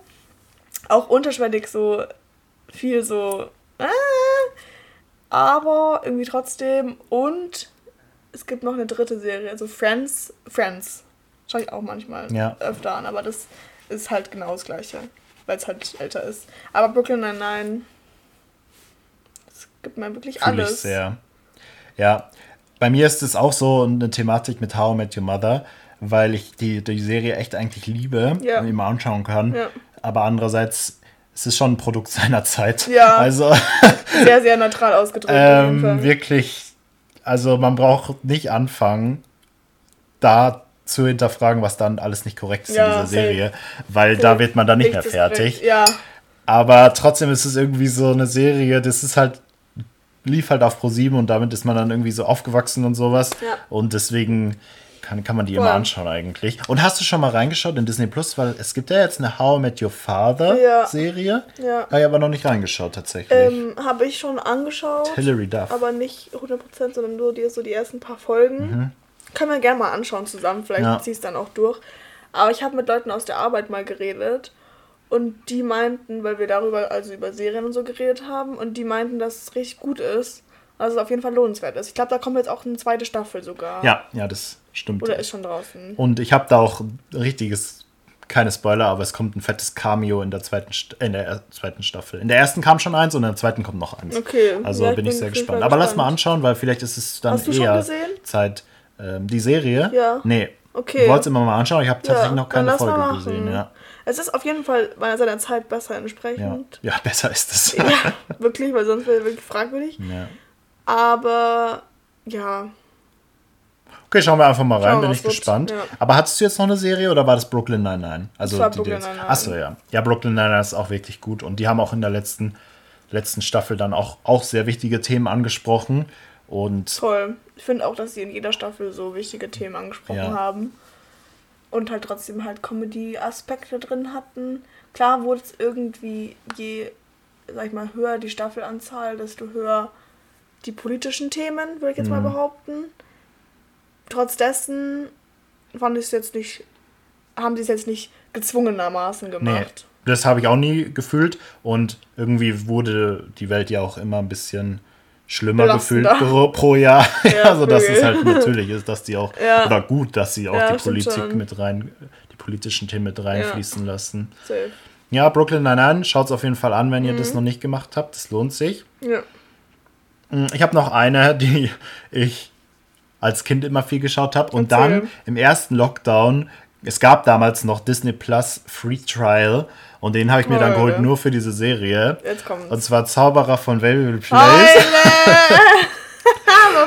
Auch unterschwellig so viel so, äh, aber irgendwie trotzdem. Und es gibt noch eine dritte Serie, also Friends. Friends. Schaue ich auch manchmal ja. öfter an, aber das ist halt genau das Gleiche, weil es halt älter ist. Aber Brooklyn Nine-Nine gibt mir wirklich Fühl alles. Ich sehr. Ja, bei mir ist es auch so eine Thematik mit How I Met Your Mother, weil ich die, die Serie echt eigentlich liebe ja. und immer anschauen kann. Ja. Aber andererseits es ist schon ein Produkt seiner Zeit. Ja. Also sehr, sehr neutral ausgedrückt. ähm, wirklich, also man braucht nicht anfangen, da zu hinterfragen, was dann alles nicht korrekt ist ja, in dieser Serie, weil safe. da wird man dann nicht mehr fertig. Ja. Aber trotzdem ist es irgendwie so eine Serie, das ist halt lief halt auf Pro7 und damit ist man dann irgendwie so aufgewachsen und sowas. Ja. Und deswegen kann, kann man die Voll. immer anschauen eigentlich. Und hast du schon mal reingeschaut in Disney Plus? Weil es gibt ja jetzt eine How I Met Your Father Ja. Serie. Ja. Habe ich aber noch nicht reingeschaut tatsächlich. Ähm, habe ich schon angeschaut. Hilary Duff. Aber nicht 100%, sondern nur die, so die ersten paar Folgen. Kann man gerne mal anschauen zusammen. Vielleicht. Ja. ziehst dann auch durch. Aber ich habe mit Leuten aus der Arbeit mal geredet. Und die meinten, weil wir darüber, also über Serien und so geredet haben, und die meinten, dass es richtig gut ist. Also es auf jeden Fall lohnenswert ist. Ich glaube, da kommt jetzt auch eine zweite Staffel sogar. ja, ja, das stimmt. Oder ist schon draußen. Und ich habe da auch ein richtiges, keine Spoiler, aber es kommt ein fettes Cameo in der zweiten, in der er- zweiten Staffel. In der ersten kam schon eins und in der zweiten kommt noch eins. Okay. Also Ja, bin ich sehr auf jeden Fall gespannt. Aber lass mal anschauen, weil vielleicht ist es dann Hast du schon eher gesehen? Zeit. Ähm, die Serie? Ja. Nee. Okay. Ich wollte es immer mal anschauen. Ich habe tatsächlich noch dann keine Folge gesehen. Ja. Es ist auf jeden Fall bei seiner Zeit besser Ja. entsprechend. ja, besser ist es. Ja, wirklich, weil sonst wäre wirklich fragwürdig. Ja. Aber ja, Okay, schauen wir einfach mal rein, Schauen bin ich wird. gespannt. Ja. Aber hattest du jetzt noch eine Serie oder war das Brooklyn Nine-Nine? Also Das war die Brooklyn Nine-Nine. Achso, ja. Ja, Brooklyn Nine-Nine ist auch wirklich gut. Und die haben auch in der letzten, letzten Staffel dann auch, auch sehr wichtige Themen angesprochen. Und toll. Ich finde auch, dass sie in jeder Staffel so wichtige Themen angesprochen Ja. haben. Und halt trotzdem halt Comedy-Aspekte drin hatten. Klar wurde es irgendwie, je, sag ich mal, höher die Staffelanzahl, desto höher die politischen Themen, würde ich jetzt mal Mhm. behaupten. Trotz dessen fand ich es jetzt nicht, haben sie es jetzt nicht gezwungenermaßen nee, gemacht. das habe ich auch nie gefühlt. Und irgendwie wurde die Welt ja auch immer ein bisschen schlimmer gefühlt pro, pro Jahr. Ja, also dass Vögel. es halt natürlich ist, dass die auch, Ja. oder gut, dass sie auch Ja, die Politik schon. mit rein, die politischen Themen mit reinfließen lassen. Safe. Ja, Brooklyn Nine-Nine, schaut es auf jeden Fall an, wenn ihr Mhm. das noch nicht gemacht habt. Das lohnt sich. Ja. Mm, Ich habe noch eine, die ich als Kind immer viel geschaut habe. Und Erzähl. dann im ersten Lockdown, es gab damals noch Disney Plus Free Trial. Und den habe ich mir dann geholt, nur für diese Serie. Jetzt kommt's. Und zwar Zauberer von Waverly Place.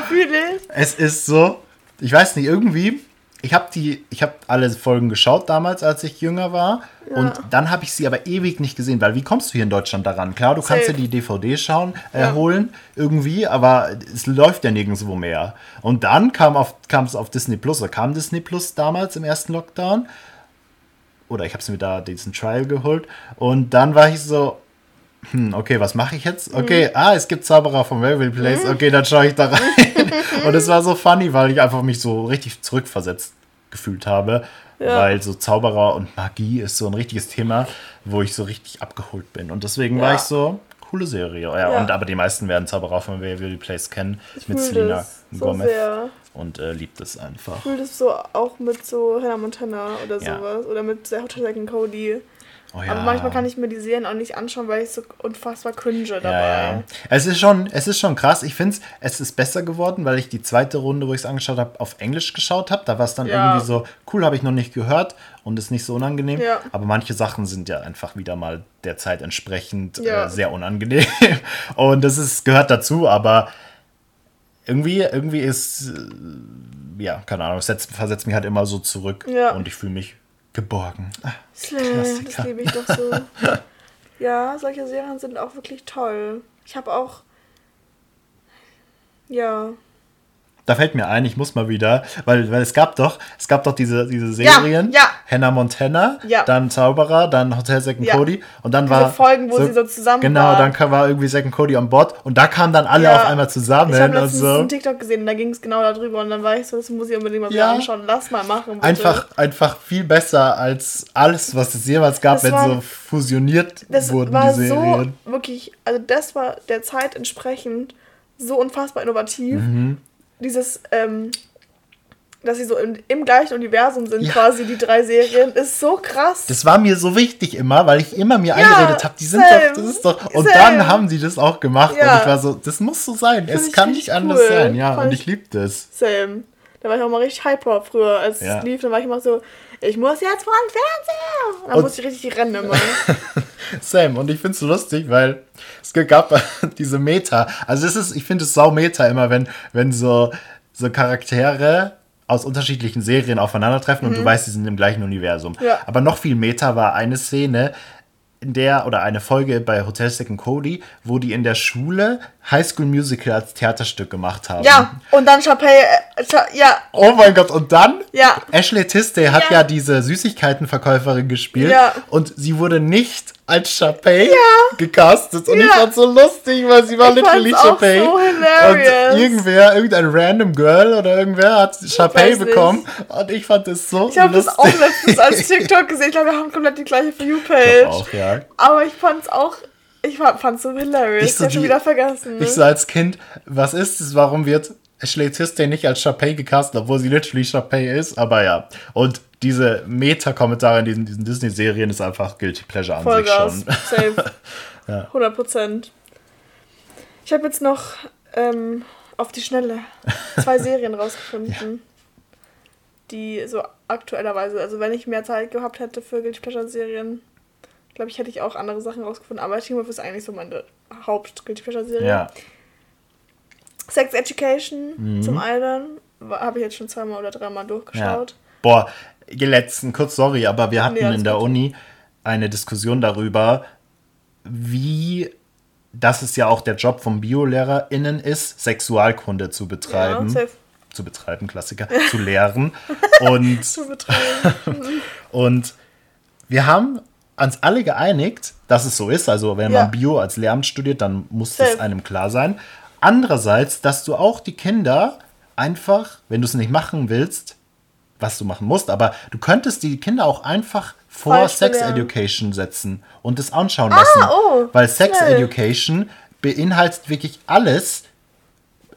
Fühl ich. Es ist so, ich weiß nicht, irgendwie, ich habe die, ich habe alle Folgen geschaut damals, als ich jünger war. Und dann habe ich sie aber ewig nicht gesehen, weil wie kommst du hier in Deutschland daran? Klar, du kannst Safe. dir die DVD schauen, äh, Ja. holen, irgendwie, aber es läuft ja nirgendwo mehr. Und dann kam auf, kam es auf Disney Plus, oder kam Disney Plus damals im ersten Lockdown. Oder ich habe es mir da diesen Trial geholt. Und dann war ich so, hm, okay, was mache ich jetzt? Okay, Mhm. ah, es gibt Zauberer von Waverly Place. Okay, dann schaue ich da rein. Und es war so funny, weil ich einfach mich so richtig zurückversetzt gefühlt habe. Ja. Weil so Zauberer und Magie ist so ein richtiges Thema, wo ich so richtig abgeholt bin. Und deswegen war Ja. ich so, coole Serie. Ja, Ja. Und aber die meisten werden Zauberer von Waverly Place kennen. mit fühl Selena so Gomez. sehr. Und äh, liebt es einfach. Ich fühle das so auch mit so Hannah Montana oder Ja. sowas. Oder mit sehr Hotel and Cody. Oh ja. Aber manchmal kann ich mir die Serien auch nicht anschauen, weil ich so unfassbar cringe dabei. Ja. Es ist schon, es ist schon krass. Ich finde es ist besser geworden, weil ich die zweite Runde, wo ich es angeschaut habe, auf Englisch geschaut habe. Da war es dann Ja. irgendwie so, cool, habe ich noch nicht gehört und ist nicht so unangenehm. Aber manche Sachen sind ja einfach wieder mal der Zeit entsprechend äh, sehr unangenehm. Und das ist, gehört dazu, aber irgendwie, irgendwie ist, äh, ja, keine Ahnung, es setzt, versetzt mich halt immer so zurück Ja. und ich fühle mich geborgen. Ah, Slay, Klassiker. das liebe ich doch so. ja, solche Serien sind auch wirklich toll. Ich habe auch. Ja. Da fällt mir ein, ich muss mal wieder, weil, weil es gab doch, es gab doch diese, diese Serien, ja. Hannah Montana, Ja. dann Zauberer, dann Hotel and Ja. Cody und dann Diese war Folgen, wo sie so zusammen Genau, waren. dann war irgendwie and Cody an Bord und da kamen dann alle Ja. auf einmal zusammen Ich habe und letztens so. einen TikTok gesehen, da ging es genau darüber und dann war ich so, das muss ich unbedingt mal wieder Ja. anschauen. Lass mal machen. Bitte. Einfach, einfach viel besser als alles, was es jemals gab, Das wenn war- so fusioniert Das wurden war die Serien. so wirklich, also das war der Zeit entsprechend so unfassbar innovativ. Mhm. Dieses, ähm, dass sie so im, im gleichen Universum sind, Ja. quasi die drei Serien, ist so krass. Das war mir so wichtig immer, weil ich immer mir Ja, eingeredet habe, die sind same, doch, das ist doch. Und same. dann haben sie das auch gemacht Ja. und ich war so, das muss so sein. es ich kann nicht anders cool. sein, ja. Fand Und ich- ich liebe das. Same. Da war ich auch mal richtig hyper früher, als es lief. Dann war ich immer so, ich muss jetzt vor den Fernseher. Und- musste ich richtig rennen immer. Sam, und ich finde es so lustig, weil es gab diese Meta. Also es ist, ich finde es sau Meta immer, wenn, wenn so, so Charaktere aus unterschiedlichen Serien aufeinandertreffen und du weißt, die sind im gleichen Universum. Mhm. Ja. Aber noch viel Meta war eine Szene, in der, oder eine Folge bei Hotel Second Cody, wo die in der Schule High School Musical als Theaterstück gemacht haben. Ja, und dann Chappelle, äh, Cha ja, Oh mein Gott, und dann? Ja. Ashley Tisdale hat Ja. ja, diese Süßigkeitenverkäuferin gespielt. Ja. Und sie wurde nicht als Chappelle Ja. gecastet. Und ich Ja. fand so lustig, weil sie war Ich literally Chappelle. so hilarious. Und irgendwer, irgendein random Girl oder irgendwer hat Chappelle weiß nicht. bekommen. Und ich fand das so ich habe das lustig. auch letztens als TikTok gesehen. Ich glaube, wir haben komplett die gleiche For You-Page. auch, ja. Aber ich fand's auch, ich fand's so hilarious. Ich Ich, so hab schon die- wieder vergessen. Ich so als Kind, was ist es? Warum wird Ashley Tisdale nicht als Chappelle gecastet, obwohl sie literally Chappelle ist? Aber ja. Und diese Meta-Kommentare in diesen, diesen Disney-Serien ist einfach Guilty Pleasure an Vollgas. sich schon. Safe. Ja. 100 Prozent. Ich habe jetzt noch ähm, auf die Schnelle zwei Serien rausgefunden, die so aktuellerweise, also wenn ich mehr Zeit gehabt hätte für Guilty Pleasure Serien, glaube ich, hätte ich auch andere Sachen rausgefunden. Aber Team Wolf ist eigentlich so meine Haupt-Guilty Pleasure Serie. Ja. Sex Education Mhm. zum einen habe ich jetzt schon zweimal oder dreimal ja. durchgeschaut. Boah, letzten, kurz sorry, aber wir hatten Nee, in der gut. Uni eine Diskussion darüber, wie dass es ja auch der Job von BiolehrerInnen ist, Sexualkunde zu betreiben. Ja, zu betreiben, Klassiker, zu lehren. Und Zu betreiben. Und wir haben uns alle geeinigt, dass es so ist. Also wenn Ja. man Bio als Lehramt studiert, dann muss das Safe. einem klar sein. Andererseits, dass du auch die Kinder einfach, wenn du es nicht machen willst, was du machen musst, aber du könntest die Kinder auch einfach vor Falsch Sex belehren. Education setzen und es anschauen lassen. oh, Weil Sex schnell. Education beinhaltet wirklich alles.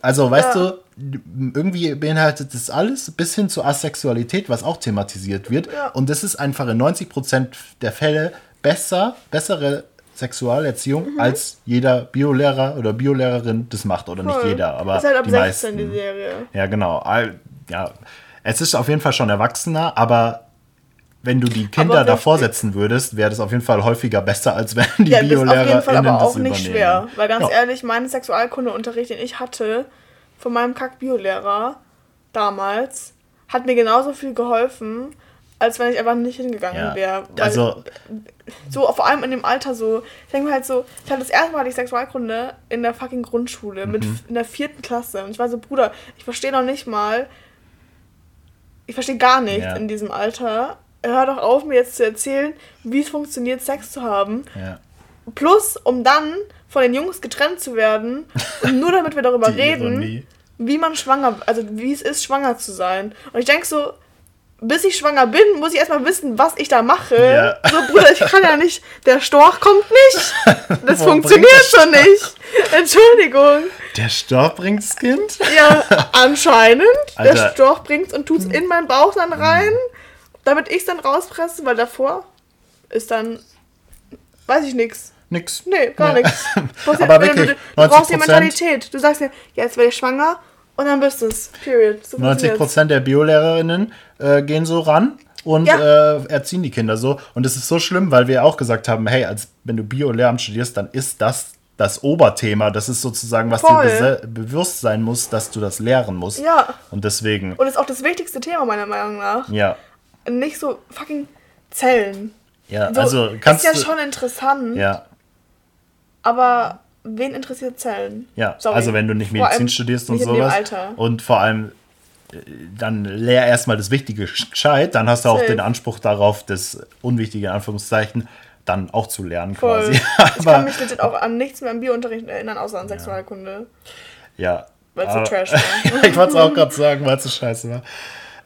Also, weißt Ja. du, irgendwie beinhaltet es alles bis hin zur Asexualität, was auch thematisiert wird. Ja. Und das ist einfach in 90% der Fälle besser, bessere Sexualerziehung, Mhm. als jeder Biolehrer oder Biolehrerin das macht. Oder nicht Voll. jeder, aber ist halt ab die 16 meisten. die Serie. Ja, genau. All- Ja, es ist auf jeden Fall schon erwachsener, aber wenn du die Kinder davor setzen würdest, wäre das auf jeden Fall häufiger besser, als wenn die Ja, das ist auf jeden Fall aber auch nicht übernehmen. schwer. Weil ganz Ja. ehrlich, mein Sexualkundeunterricht, den ich hatte, von meinem Kack-Biolehrer damals, hat mir genauso viel geholfen, als wenn ich einfach nicht hingegangen Ja. wäre. Also, so, vor allem in dem Alter so, ich denke mir halt so, ich hatte das erste Mal die Sexualkunde in der fucking Grundschule, mit Mhm. f- in der vierten Klasse. Und ich war so, Bruder, ich verstehe noch nicht mal, ich verstehe gar nichts Ja. in diesem Alter. Hör doch auf, mir jetzt zu erzählen, wie es funktioniert, Sex zu haben. ja. Plus, um dann von den Jungs getrennt zu werden und nur damit wir darüber reden, Ironie. wie man schwanger, also wie es ist, schwanger zu sein. Und ich denke so, bis ich schwanger bin, muss ich erstmal wissen, was ich da mache. Ja. So, Bruder, ich kann ja nicht, der Storch kommt nicht. Das Wo funktioniert so nicht. Entschuldigung. Der Storch bringt's Kind? Ja, anscheinend. Alter. Der Storch bringt's und tut's in meinen Bauch dann rein, damit ich's dann rauspresse, weil davor ist dann, weiß ich nix. Nix. Nee, gar Ja. nichts. Du, brauchst Aber ja- wirklich, du, du brauchst die 90%. Mentalität. Du sagst dir, ja, jetzt werde ich schwanger und dann bist du's. Period. So 90 funktioniert's. Prozent der Biolehrerinnen äh, gehen so ran und Ja. äh, erziehen die Kinder so. Und es ist so schlimm, weil wir auch gesagt haben, hey, als wenn du Bio-Lehramt studierst, dann ist das das Oberthema. Das ist sozusagen, was Voll. dir bewusst sein muss, dass du das lehren musst. Ja. Und deswegen, Und ist auch das wichtigste Thema meiner Meinung nach. ja. Nicht so fucking Zellen. Ja, So, also kannst ist ja du. schon interessant, ja, aber wen interessiert Zellen? ja. Sorry. also wenn du nicht Medizin allem studierst und sowas. Und vor allem äh, dann lehr erstmal das Wichtige gescheit, dann hast du auch den Anspruch darauf, das Unwichtige in Anführungszeichen dann auch zu lernen Voll. quasi. ich kann mich legit auch an nichts mehr im Biounterricht erinnern, außer an Sexualkunde. Ja. Weil es so trash war. ich wollte es auch gerade sagen, weil es so scheiße war.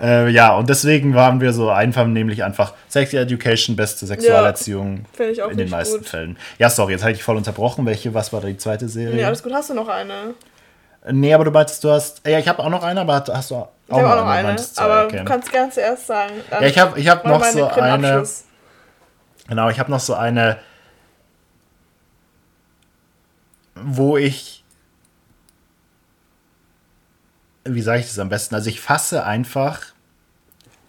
Äh, ja, und deswegen waren wir so einfach, nämlich einfach Sex Education, beste Sexualerziehung Finde ich auch in den meisten gut. Fällen. Ja, sorry, jetzt habe ich voll unterbrochen. Welche, was war die zweite Serie? Nee, alles gut. Hast du noch eine? nee, aber du meintest, du hast. Ja, ich habe auch noch eine, aber hast du auch, Ich habe auch noch eine, meintest aber okay. du kannst gerne zuerst sagen. Ja, ich habe ich hab noch so eine. Genau, ich habe noch so eine, wo ich. Wie sage ich das am besten? Also ich fasse einfach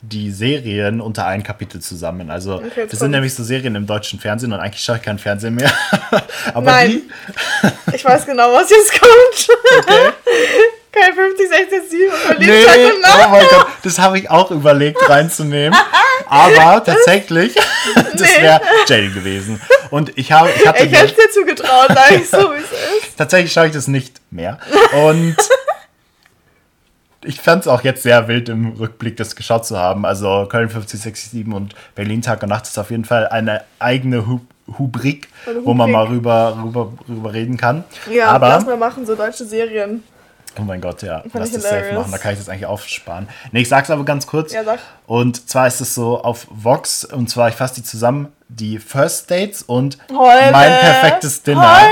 die Serien unter ein Kapitel zusammen. Also Okay, das sind nämlich so Serien im deutschen Fernsehen und eigentlich schaue ich kein Fernsehen mehr. Aber Nein. Ich weiß genau, was jetzt kommt. okay. Kein 50, 60, 7 und verliebt Nee, Nacht. oh mein Gott, das habe ich auch überlegt reinzunehmen. Aber tatsächlich, das wäre Jenny gewesen. Und ich habe, ich hatte Ich hätte es dir zugetraut, sag ich so, wie es ist. Tatsächlich schaue ich das nicht mehr. Und ich fand es auch jetzt sehr wild im Rückblick, das geschaut zu haben. Also Köln 5067 und Berlin Tag und Nacht ist auf jeden Fall eine eigene Hu Hubrik, Eine wo man mal Hubrik. rüber, rüber, rüber reden kann. Ja, Aber, lass mal machen, so deutsche Serien. oh mein Gott, ja, Fand lass das safe hilarious. machen. Da kann ich das eigentlich aufsparen. Nee, ich sag's aber ganz kurz. Ja, sag. Und zwar ist es so auf Vox, und zwar, ich fasse die zusammen, die First Dates und Heule. mein perfektes Dinner. Heule.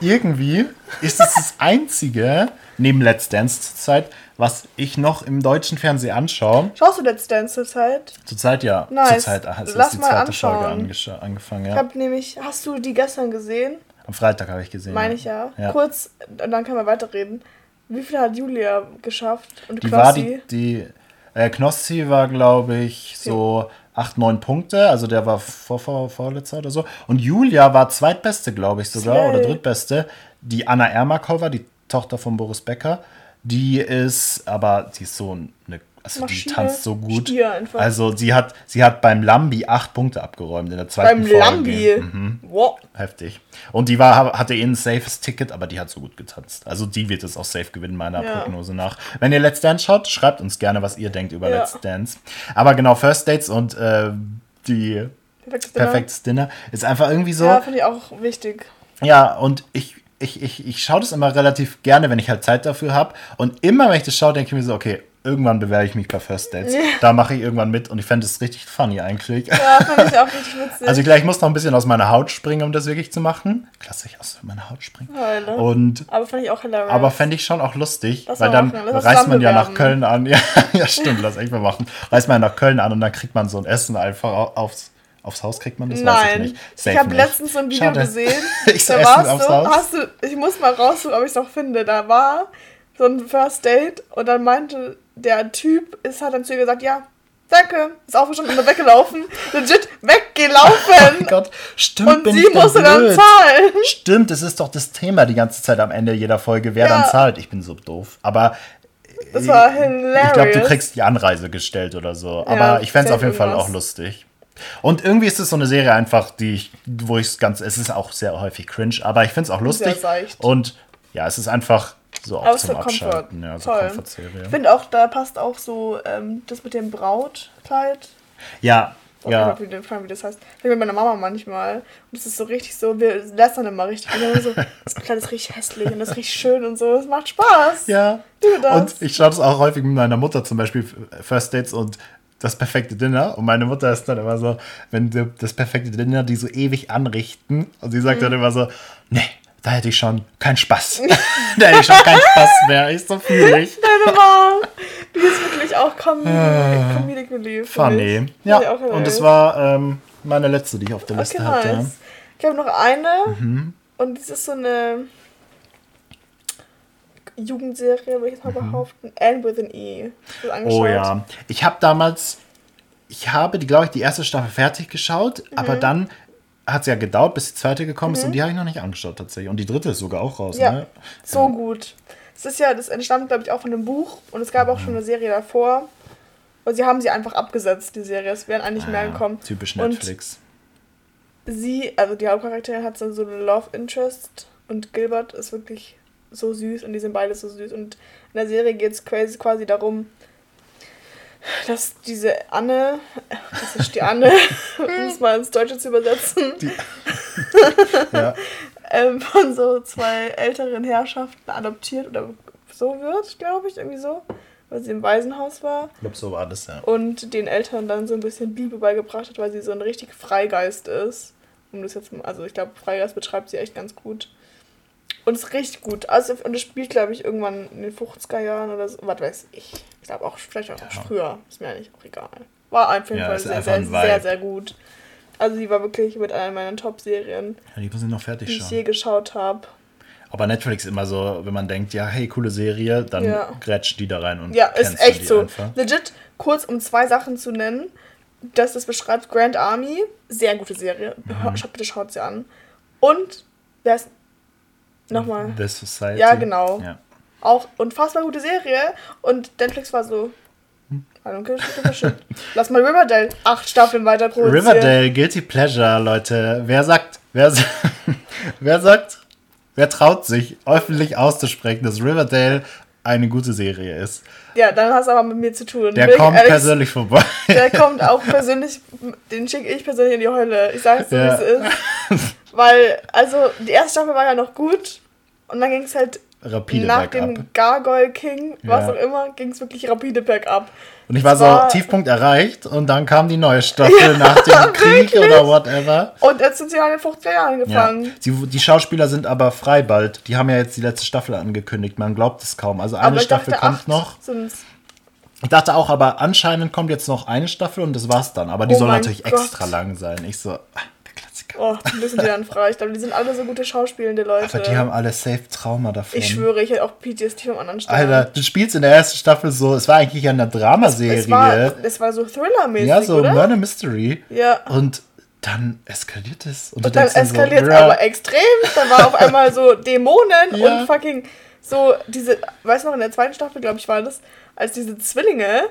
Irgendwie ist es das einzige, neben Let's Dance zurzeit, was ich noch im deutschen Fernsehen anschaue. Schaust du Let's Dance zurzeit? Zurzeit ja. Nice. Zurzeit es Lass die mal zweite Folge anschauen. angescha- angefangen, Ich ja. hab nämlich, hast du die gestern gesehen? Am Freitag habe ich gesehen. Meine ich ja. Ja. Kurz, und dann können wir weiterreden. Wie viel hat Julia geschafft? Und Die war Knossi? die, die äh, Knossi war, glaube ich, so 8, 9 Punkte. Also der war vor, vor, vorletzter oder so. Und Julia war zweitbeste, glaube ich sogar, Slay. oder drittbeste. Die Anna Ermakova, die Tochter von Boris Becker, die ist, aber die ist so eine, also die Maschine. tanzt so gut. Also sie hat, sie hat beim Lambi 8 Punkte abgeräumt in der zweiten Beim Folge. Lambi. Mhm. Wow. Heftig. Und die war, hatte eh ein safes Ticket, aber die hat so gut getanzt. Also die wird es auch safe gewinnen, meiner Ja. Prognose nach. Wenn ihr Let's Dance schaut, schreibt uns gerne, was ihr denkt über Ja. Let's Dance. Aber genau, First Dates und äh, die Perfektes Dinner. Perfektes Dinner ist einfach irgendwie so. Ja, finde ich auch wichtig. Ja, und ich, ich, ich, ich schaue das immer relativ gerne, wenn ich halt Zeit dafür habe. Und immer, wenn ich das schaue, denke ich mir so, okay, irgendwann bewerbe ich mich bei First Dates. Da mache ich irgendwann mit und ich fände es richtig funny eigentlich. Ja, finde ich auch richtig witzig. Also gleich muss noch ein bisschen aus meiner Haut springen, um das wirklich zu machen. Klasse, ich aus meiner Haut springen. Heule. Und aber fand ich auch hilarious. aber fände ich schon auch lustig, Lass weil dann reist man ja nach Köln an. Ja, ja, stimmt, lass echt mal machen. Reist man nach Köln an und dann kriegt man so ein Essen einfach au- aufs, aufs Haus kriegt man das, weiß ich Nein, nicht. ich, Safe habe nicht. letztens so ein Video Schade. gesehen. Ich da warst aufs du, Haus. hast du, ich muss mal raussuchen, ob ich es noch finde. Da war so ein First Date und dann meinte der Typ, ist hat dann zu ihr gesagt, ja, danke, ist aufgestanden und weggelaufen. Legit Oh weggelaufen. mein Gott, stimmt, und sie ich musste dann zahlen. Stimmt, das ist doch das Thema die ganze Zeit am Ende jeder Folge, wer Ja. dann zahlt. Ich bin so doof. Aber Das war hilarious. ich glaube, du kriegst die Anreise gestellt oder so. Aber Ja, ich fände es auf jeden Fall irgendwas. auch lustig. Und irgendwie ist es so eine Serie einfach, die ich, wo ich es ganz, es ist auch sehr häufig cringe, aber ich finde es auch lustig. seicht. Und ja, es ist einfach so auch es zum. Abschalten. Ja, so. Ich finde auch, da passt auch so ähm, das mit dem Brautkleid. Ja, Ich ja. weiß nicht, wie das heißt. Ich mit meiner Mama manchmal. Und das ist so richtig so, wir lästern immer richtig. Und dann so, das Kleid ist richtig hässlich und das ist richtig schön und so. Es macht Spaß. Ja. Und ich schaue das auch häufig mit meiner Mutter zum Beispiel, First Dates und das perfekte Dinner. Und meine Mutter ist dann immer so, wenn die das perfekte Dinner die so ewig anrichten. Und sie sagt dann Mhm. immer so, nee, da hätte ich schon keinen Spaß. da hätte ich schon keinen Spaß mehr. Ich so fühle ich. Deine Mom, die ist wirklich auch Com Comedic Relief. für Ah. Funny. mich. Ja, und das war ähm, meine letzte, die ich auf der Liste Okay, hatte. nice. Ich habe noch eine. Mhm. Und das ist so eine Jugendserie, würde ich jetzt mal behaupten. Anne with an E. Mhm. Oh ja. Ich habe damals, ich habe die, glaube ich, die erste Staffel fertig geschaut, Mhm. aber dann hat es ja gedauert, bis die zweite gekommen ist und die habe ich noch nicht angeschaut tatsächlich. Und die dritte ist sogar auch raus, Ja, ne? so gut. Es ist ja, das entstand, glaube ich, auch von einem Buch und es gab auch schon eine Serie davor. Aber sie haben sie einfach abgesetzt, die Serie. Es wären eigentlich mehr Ja, gekommen. Typisch Und Netflix. sie, also die Hauptcharakterin hat so eine Love Interest und Gilbert ist wirklich so süß und die sind beide so süß. Und in der Serie geht es quasi, darum, dass diese Anne, das ist die Anne, um es mal ins Deutsche zu übersetzen, ja. ähm, von so zwei älteren Herrschaften adoptiert oder so wird, glaube ich, irgendwie so, weil sie im Waisenhaus war Ich glaube, so war das, ja. und den Eltern dann so ein bisschen Bibel beigebracht hat, weil sie so ein richtig Freigeist ist. Um das jetzt, also ich glaube, Freigeist beschreibt sie echt ganz gut. Und ist richtig gut. Also, und es spielt, glaube ich, irgendwann in den 50er Jahren oder so. Was weiß ich. Ich glaube auch, vielleicht auch Ja. früher. Ist mir eigentlich auch egal. War auf jeden Ja, Fall ist sehr, sehr, sehr, sehr gut. Also, die war wirklich mit einer meiner Top-Serien, ja. Die muss ich noch fertig die ich je schauen. geschaut habe. Aber Netflix immer so, wenn man denkt, ja, hey, coole Serie, dann Ja. grätscht die da rein und Ja, ist echt die so. einfach. Legit, kurz um zwei Sachen zu nennen, dass das beschreibt Grand Army, sehr gute Serie. Mhm. Schaut, bitte schaut sie an. Und, wer ist. Nochmal. The Society. Ja, genau. Ja. Auch unfassbar gute Serie. Und Netflix war so. Lass mal Riverdale acht Staffeln weiter produzieren. Riverdale, Guilty Pleasure, Leute. Wer sagt, wer, wer sagt, wer traut sich öffentlich auszusprechen, dass Riverdale eine gute Serie ist? Ja, dann hast du aber mit mir zu tun. Der ich kommt ehrlich, persönlich vorbei. Der kommt auch persönlich, den schicke ich persönlich in die Hölle. Ich sag's so, Ja. wie es ist. Weil, also, die erste Staffel war ja noch gut. Und dann ging es halt Rapide nach bergab. dem Gargoyle King, was Ja. auch immer, ging es wirklich rapide bergab. Und ich war Es so, war- Tiefpunkt erreicht und dann kam die neue Staffel nach dem Krieg wirklich. oder whatever. Und jetzt sind sie ja in den 50er Jahren Ja. gefangen. Die, Schauspieler sind aber frei bald. Die haben ja jetzt die letzte Staffel angekündigt. Man glaubt es kaum. Also eine Staffel kommt noch. sind's. Ich dachte auch, aber anscheinend kommt jetzt noch eine Staffel und das war's dann. Aber die Oh soll natürlich Gott. extra lang sein. Ich so, ah. Oh, die müssen die dann frei. Ich glaube, die sind alle so gute schauspielende Leute. Aber die haben alle safe Trauma davon. ich schwöre, ich hätte auch PTSD vom anderen Stern. Alter, du spielst in der ersten Staffel so, es war eigentlich eine Dramaserie. es war, es war so Thriller-mäßig, ja, so oder? Murder Mystery. Ja. Und dann eskaliert es. Und, Und dann eskaliert es bruh, aber extrem. Dann war auf einmal so Dämonen Ja. und fucking so diese, weißt du noch, in der zweiten Staffel, glaube ich, war das, als diese Zwillinge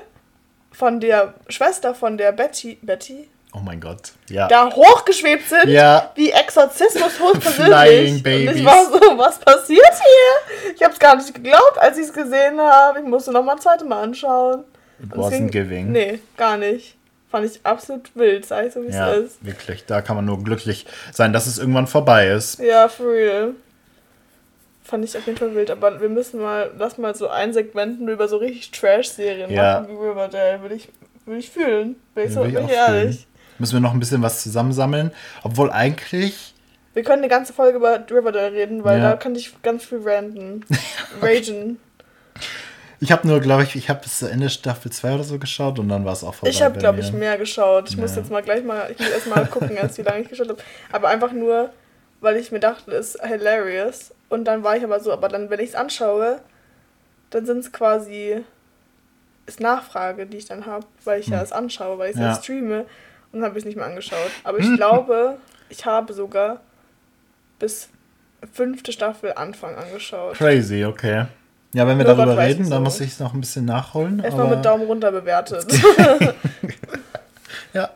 von der Schwester von der Betty, Betty, Oh mein Gott. Ja. da hochgeschwebt sind, Ja. wie Exorzismus Flying hochpersönlich. Und Babies. ich war so, was passiert hier? Ich habe es gar nicht geglaubt, als ich es gesehen habe. Ich musste noch mal ein zweites Mal anschauen. It Und wasn't ging- giving. Nee, gar nicht. Fand ich absolut wild, sag ich so, wie Ja, es ist. wirklich. Da kann man nur glücklich sein, dass es irgendwann vorbei ist. Ja, for real. Fand ich auf jeden Fall wild, aber wir müssen mal, lass mal so ein Segment über so richtig Trash-Serien Ja. machen wie Riverdale. Würde ich, würde ich fühlen. Bin ich, so, bin ich ehrlich. fühlen. Müssen wir noch ein bisschen was zusammensammeln. Obwohl eigentlich, Wir können eine ganze Folge über Riverdale reden, weil Ja. da kann ich ganz viel ranten. Ragen. ich habe nur, glaube ich, ich habe bis zu Ende Staffel 2 oder so geschaut und dann war es auch vorbei. Ich habe, glaube ich, mehr geschaut. Ich muss Ja. jetzt mal gleich mal, ich muss erst mal gucken, erst wie lange ich geschaut habe. Aber einfach nur, weil ich mir dachte, es ist hilarious. Und dann war ich aber so, aber dann, wenn ich es anschaue, dann sind es quasi, ist Nachfrage, die ich dann habe, weil ich ja es anschaue, weil ich es Hm. Ja streame. Und habe ich es nicht mehr angeschaut. Aber ich glaube, ich habe sogar bis fünfte Staffel Anfang angeschaut. Crazy, okay. Ja, wenn wir Nur darüber reden, dann muss ich es noch ein bisschen nachholen. Erstmal aber mit Daumen runter bewertet. Ja,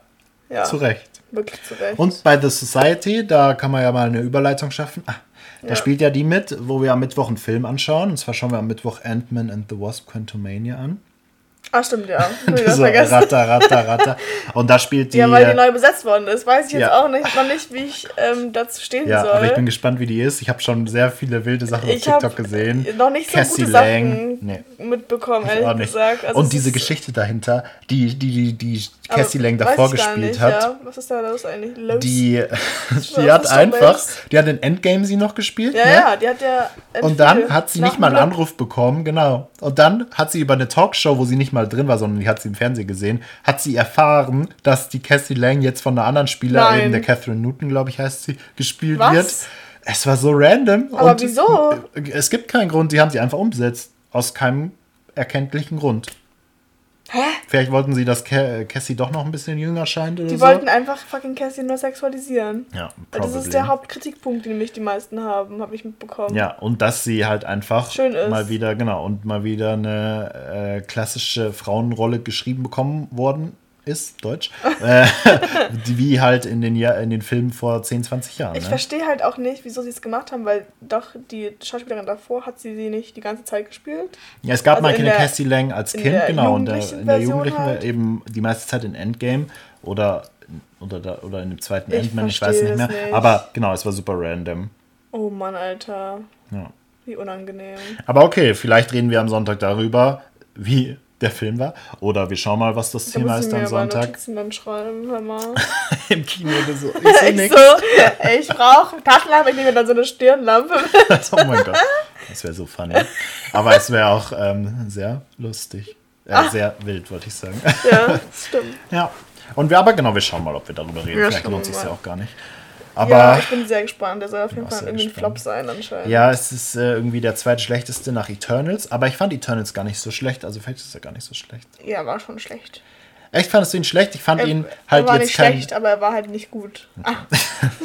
ja, zu Recht. wirklich zu Recht. Und bei The Society, da kann man ja mal eine Überleitung schaffen. Ah, da Ja. spielt ja die mit, wo wir am Mittwoch einen Film anschauen. Und zwar schauen wir am Mittwoch Ant-Man and the Wasp Quantumania an. Ah, stimmt, ja. So, ratter, ratter, ratter. Und da spielt die. Ja, weil die neu besetzt worden ist. Weiß ich jetzt Ja. auch nicht, noch nicht, wie ich ähm, dazu stehen ja, soll. aber ich bin gespannt, wie die ist. Ich habe schon sehr viele wilde Sachen auf Ich hab TikTok gesehen. noch nicht so Cassie gute Lang. Sachen Nee. mitbekommen, Ich ehrlich gesagt. Also und es diese Geschichte dahinter, die die, die, die Cassie Lang davor gespielt nicht, hat. Ja. Was ist da los eigentlich? Los? Die, die hat einfach, die hat in Endgame sie noch gespielt. ja, ne? ja, die hat ja. Und dann hat sie nicht mal einen Anruf bekommen, genau. Und dann hat sie über eine Talkshow, wo sie nicht mal drin war, sondern die hat sie im Fernsehen gesehen, hat sie erfahren, dass die Cassie Lang jetzt von einer anderen Spielerin, Nein. der Catherine Newton, glaube ich, heißt sie, gespielt Was? wird. Es war so random. Aber wieso? Es gibt keinen Grund, die haben sie einfach umgesetzt. Aus keinem erkenntlichen Grund. Hä? Vielleicht wollten sie, dass Ca- Cassie doch noch ein bisschen jünger scheint oder Die so. wollten einfach fucking Cassie nur sexualisieren. ja, Weil Das ist probably. der Hauptkritikpunkt, den nämlich die meisten haben, habe ich mitbekommen. Ja, und dass sie halt einfach Schön ist. mal wieder, genau, und mal wieder eine äh, klassische Frauenrolle geschrieben bekommen worden ist, Deutsch, äh, wie halt in den, in den Filmen vor 10, 20 Jahren. Ich Ne? verstehe halt auch nicht, wieso sie es gemacht haben, weil doch die Schauspielerin davor hat sie sie nicht die ganze Zeit gespielt. Ja, es gab also mal Cassie Lang als in Kind, genau, und der, jugendlichen in der Jugendlichen halt. eben die meiste Zeit in Endgame oder, oder, oder in dem zweiten Ich Ant-Man, ich weiß nicht mehr. nicht. Aber genau, es war super random. Oh Mann, Alter. Ja. Wie unangenehm. Aber okay, vielleicht reden wir am Sonntag darüber, wie der Film war. Oder wir schauen mal, was das Da Thema ist am Sonntag. Notizen dann schreiben, hör mal. Im Kino oder so. Ich sehe ich so, ich brauche Taschenlampe, ich nehme dann so eine Stirnlampe. Oh mein Gott. Das wäre so funny. Aber es wäre auch ähm, sehr lustig. Äh, Ah. Sehr wild, wollte ich sagen. ja, das stimmt. ja. Und wir aber, genau, wir schauen mal, ob wir darüber reden. Ja, Vielleicht lohnt sich ja auch gar nicht. Ja, Aber ich bin sehr gespannt. Der soll auf jeden Fall irgendwie ein. Flop sein anscheinend. ja, es ist äh, irgendwie der zweitschlechteste nach Eternals. Aber ich fand Eternals gar nicht so schlecht. Also vielleicht ist er gar nicht so schlecht. Ja, war schon schlecht. Echt fandest du ihn schlecht? Ich fand Er, ihn halt er war jetzt nicht kein. schlecht, aber er war halt nicht gut. Ah.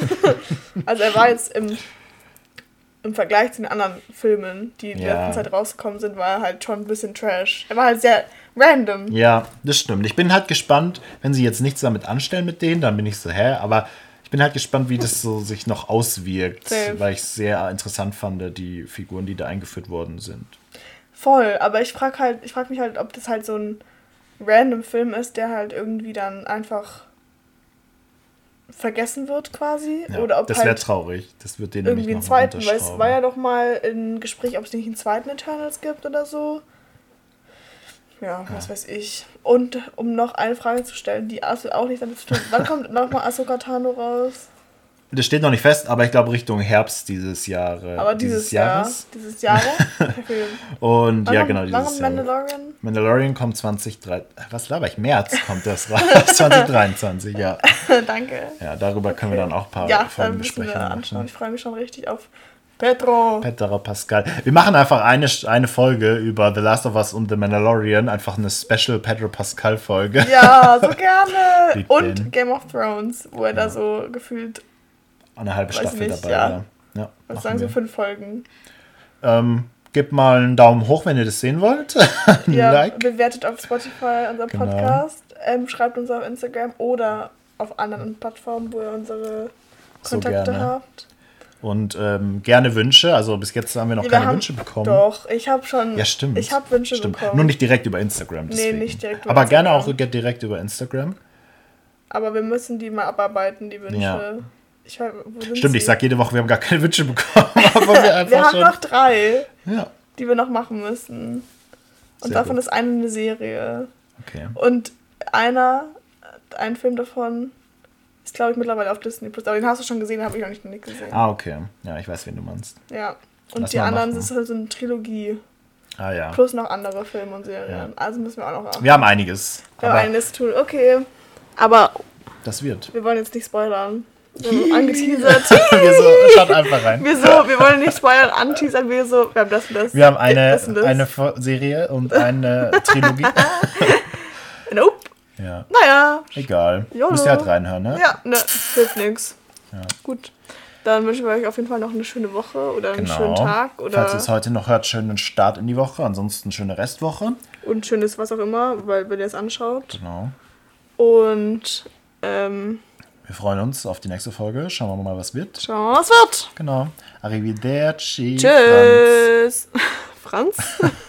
also er war jetzt im, im Vergleich zu den anderen Filmen, die in der Ja. letzten Zeit rausgekommen sind, war er halt schon ein bisschen trash. Er war halt sehr random. Ja, das stimmt. Ich bin halt gespannt, wenn sie jetzt nichts damit anstellen mit denen, dann bin ich so, hä? Aber Ich bin halt gespannt, wie das so sich noch auswirkt, Safe. weil ich es sehr interessant fand, die Figuren, die da eingeführt worden sind. Voll, aber ich frage halt, ich frage mich halt, ob das halt so ein random Film ist, der halt irgendwie dann einfach vergessen wird quasi. Ja, oder ob das wäre halt traurig. Das wird den irgendwie einen zweiten, weil es war ja doch mal ein Gespräch, ob es nicht einen zweiten Eternals gibt oder so. Ja, was weiß ich. Und um noch eine Frage zu stellen, die Asu auch nicht damit zu tun. Wann kommt nochmal Ahsoka Tano raus? Das steht noch nicht fest, aber ich glaube Richtung Herbst dieses Jahres. Aber dieses, Jahr. Dieses Jahre? Und Wann ja, genau, wann dieses kommt Jahr. Mandalorian? Mandalorian kommt 2023. Was laber ich? März kommt das raus. 2023, ja. Danke. Ja, darüber können wir dann auch ein paar Ja, Folgen besprechen. machen. Ich freue mich schon richtig auf Petro. Petterer Pascal. Wir machen einfach eine, eine Folge über The Last of Us und The Mandalorian. Einfach eine Special Pedro Pascal Folge. Ja, so gerne. Und den. Game of Thrones, wo er da so gefühlt, Eine halbe Staffel nicht, dabei ja. war. Ja, was sagen wir. Sie, fünf Folgen. Ähm, gebt mal einen Daumen hoch, wenn ihr das sehen wollt. Ja, Like. bewertet auf Spotify unseren Genau. Podcast, ähm, schreibt uns auf Instagram oder auf anderen Plattformen, wo ihr unsere So Kontakte gerne. habt. Und ähm, gerne Wünsche. Also bis jetzt haben wir noch Wir keine haben- Wünsche bekommen. Doch, ich habe schon. Ja, stimmt. Ich habe Wünsche Stimmt. bekommen. Nur nicht direkt über Instagram. Deswegen. nicht direkt über Aber gerne auch Instagram. direkt über Instagram. Aber wir müssen die mal abarbeiten, die Wünsche. Ja. Ich, weiß- Stimmt, sie? ich sag jede Woche, wir haben gar keine Wünsche bekommen. Aber wir einfach Wir haben noch drei, ja, die wir noch machen müssen. Und Sehr davon gut. ist eine eine Serie. okay. Und einer, ein Film davon, ist glaube ich mittlerweile auf Disney Plus. Aber den hast du schon gesehen, habe ich noch nicht, nicht gesehen. Ah, okay. Ja, ich weiß, wen du meinst. Ja. Und Lass die anderen machen. ist halt so eine Trilogie. Ah ja. Plus noch andere Filme und Serien. Ja. Also müssen wir auch noch machen. Wir haben einiges. Wir haben Aber eines tun. Okay. Aber das wird. wir wollen jetzt nicht spoilern. Wir angeteasert. wir so, schaut einfach rein. Wir so, wir wollen nicht spoilern, anteasern. Wir so, wir haben das und das. Wir haben eine, das das. eine Serie und eine Trilogie. Nope. Ja, Naja. egal. YOLO. Müsst ihr halt reinhören, ne? Ja, ne, hilft nix. Ja. Gut. Dann wünschen wir euch auf jeden Fall noch eine schöne Woche oder einen schönen Tag oder Falls ihr es heute noch hört, schönen Start in die Woche. Ansonsten schöne Restwoche. und schönes was auch immer, weil wenn ihr es anschaut. Genau. Und ähm, Wir freuen uns auf die nächste Folge. Schauen wir mal, was wird. schauen wir mal, was wird. Genau. Arrivederci. Franz. Tschüss. Franz?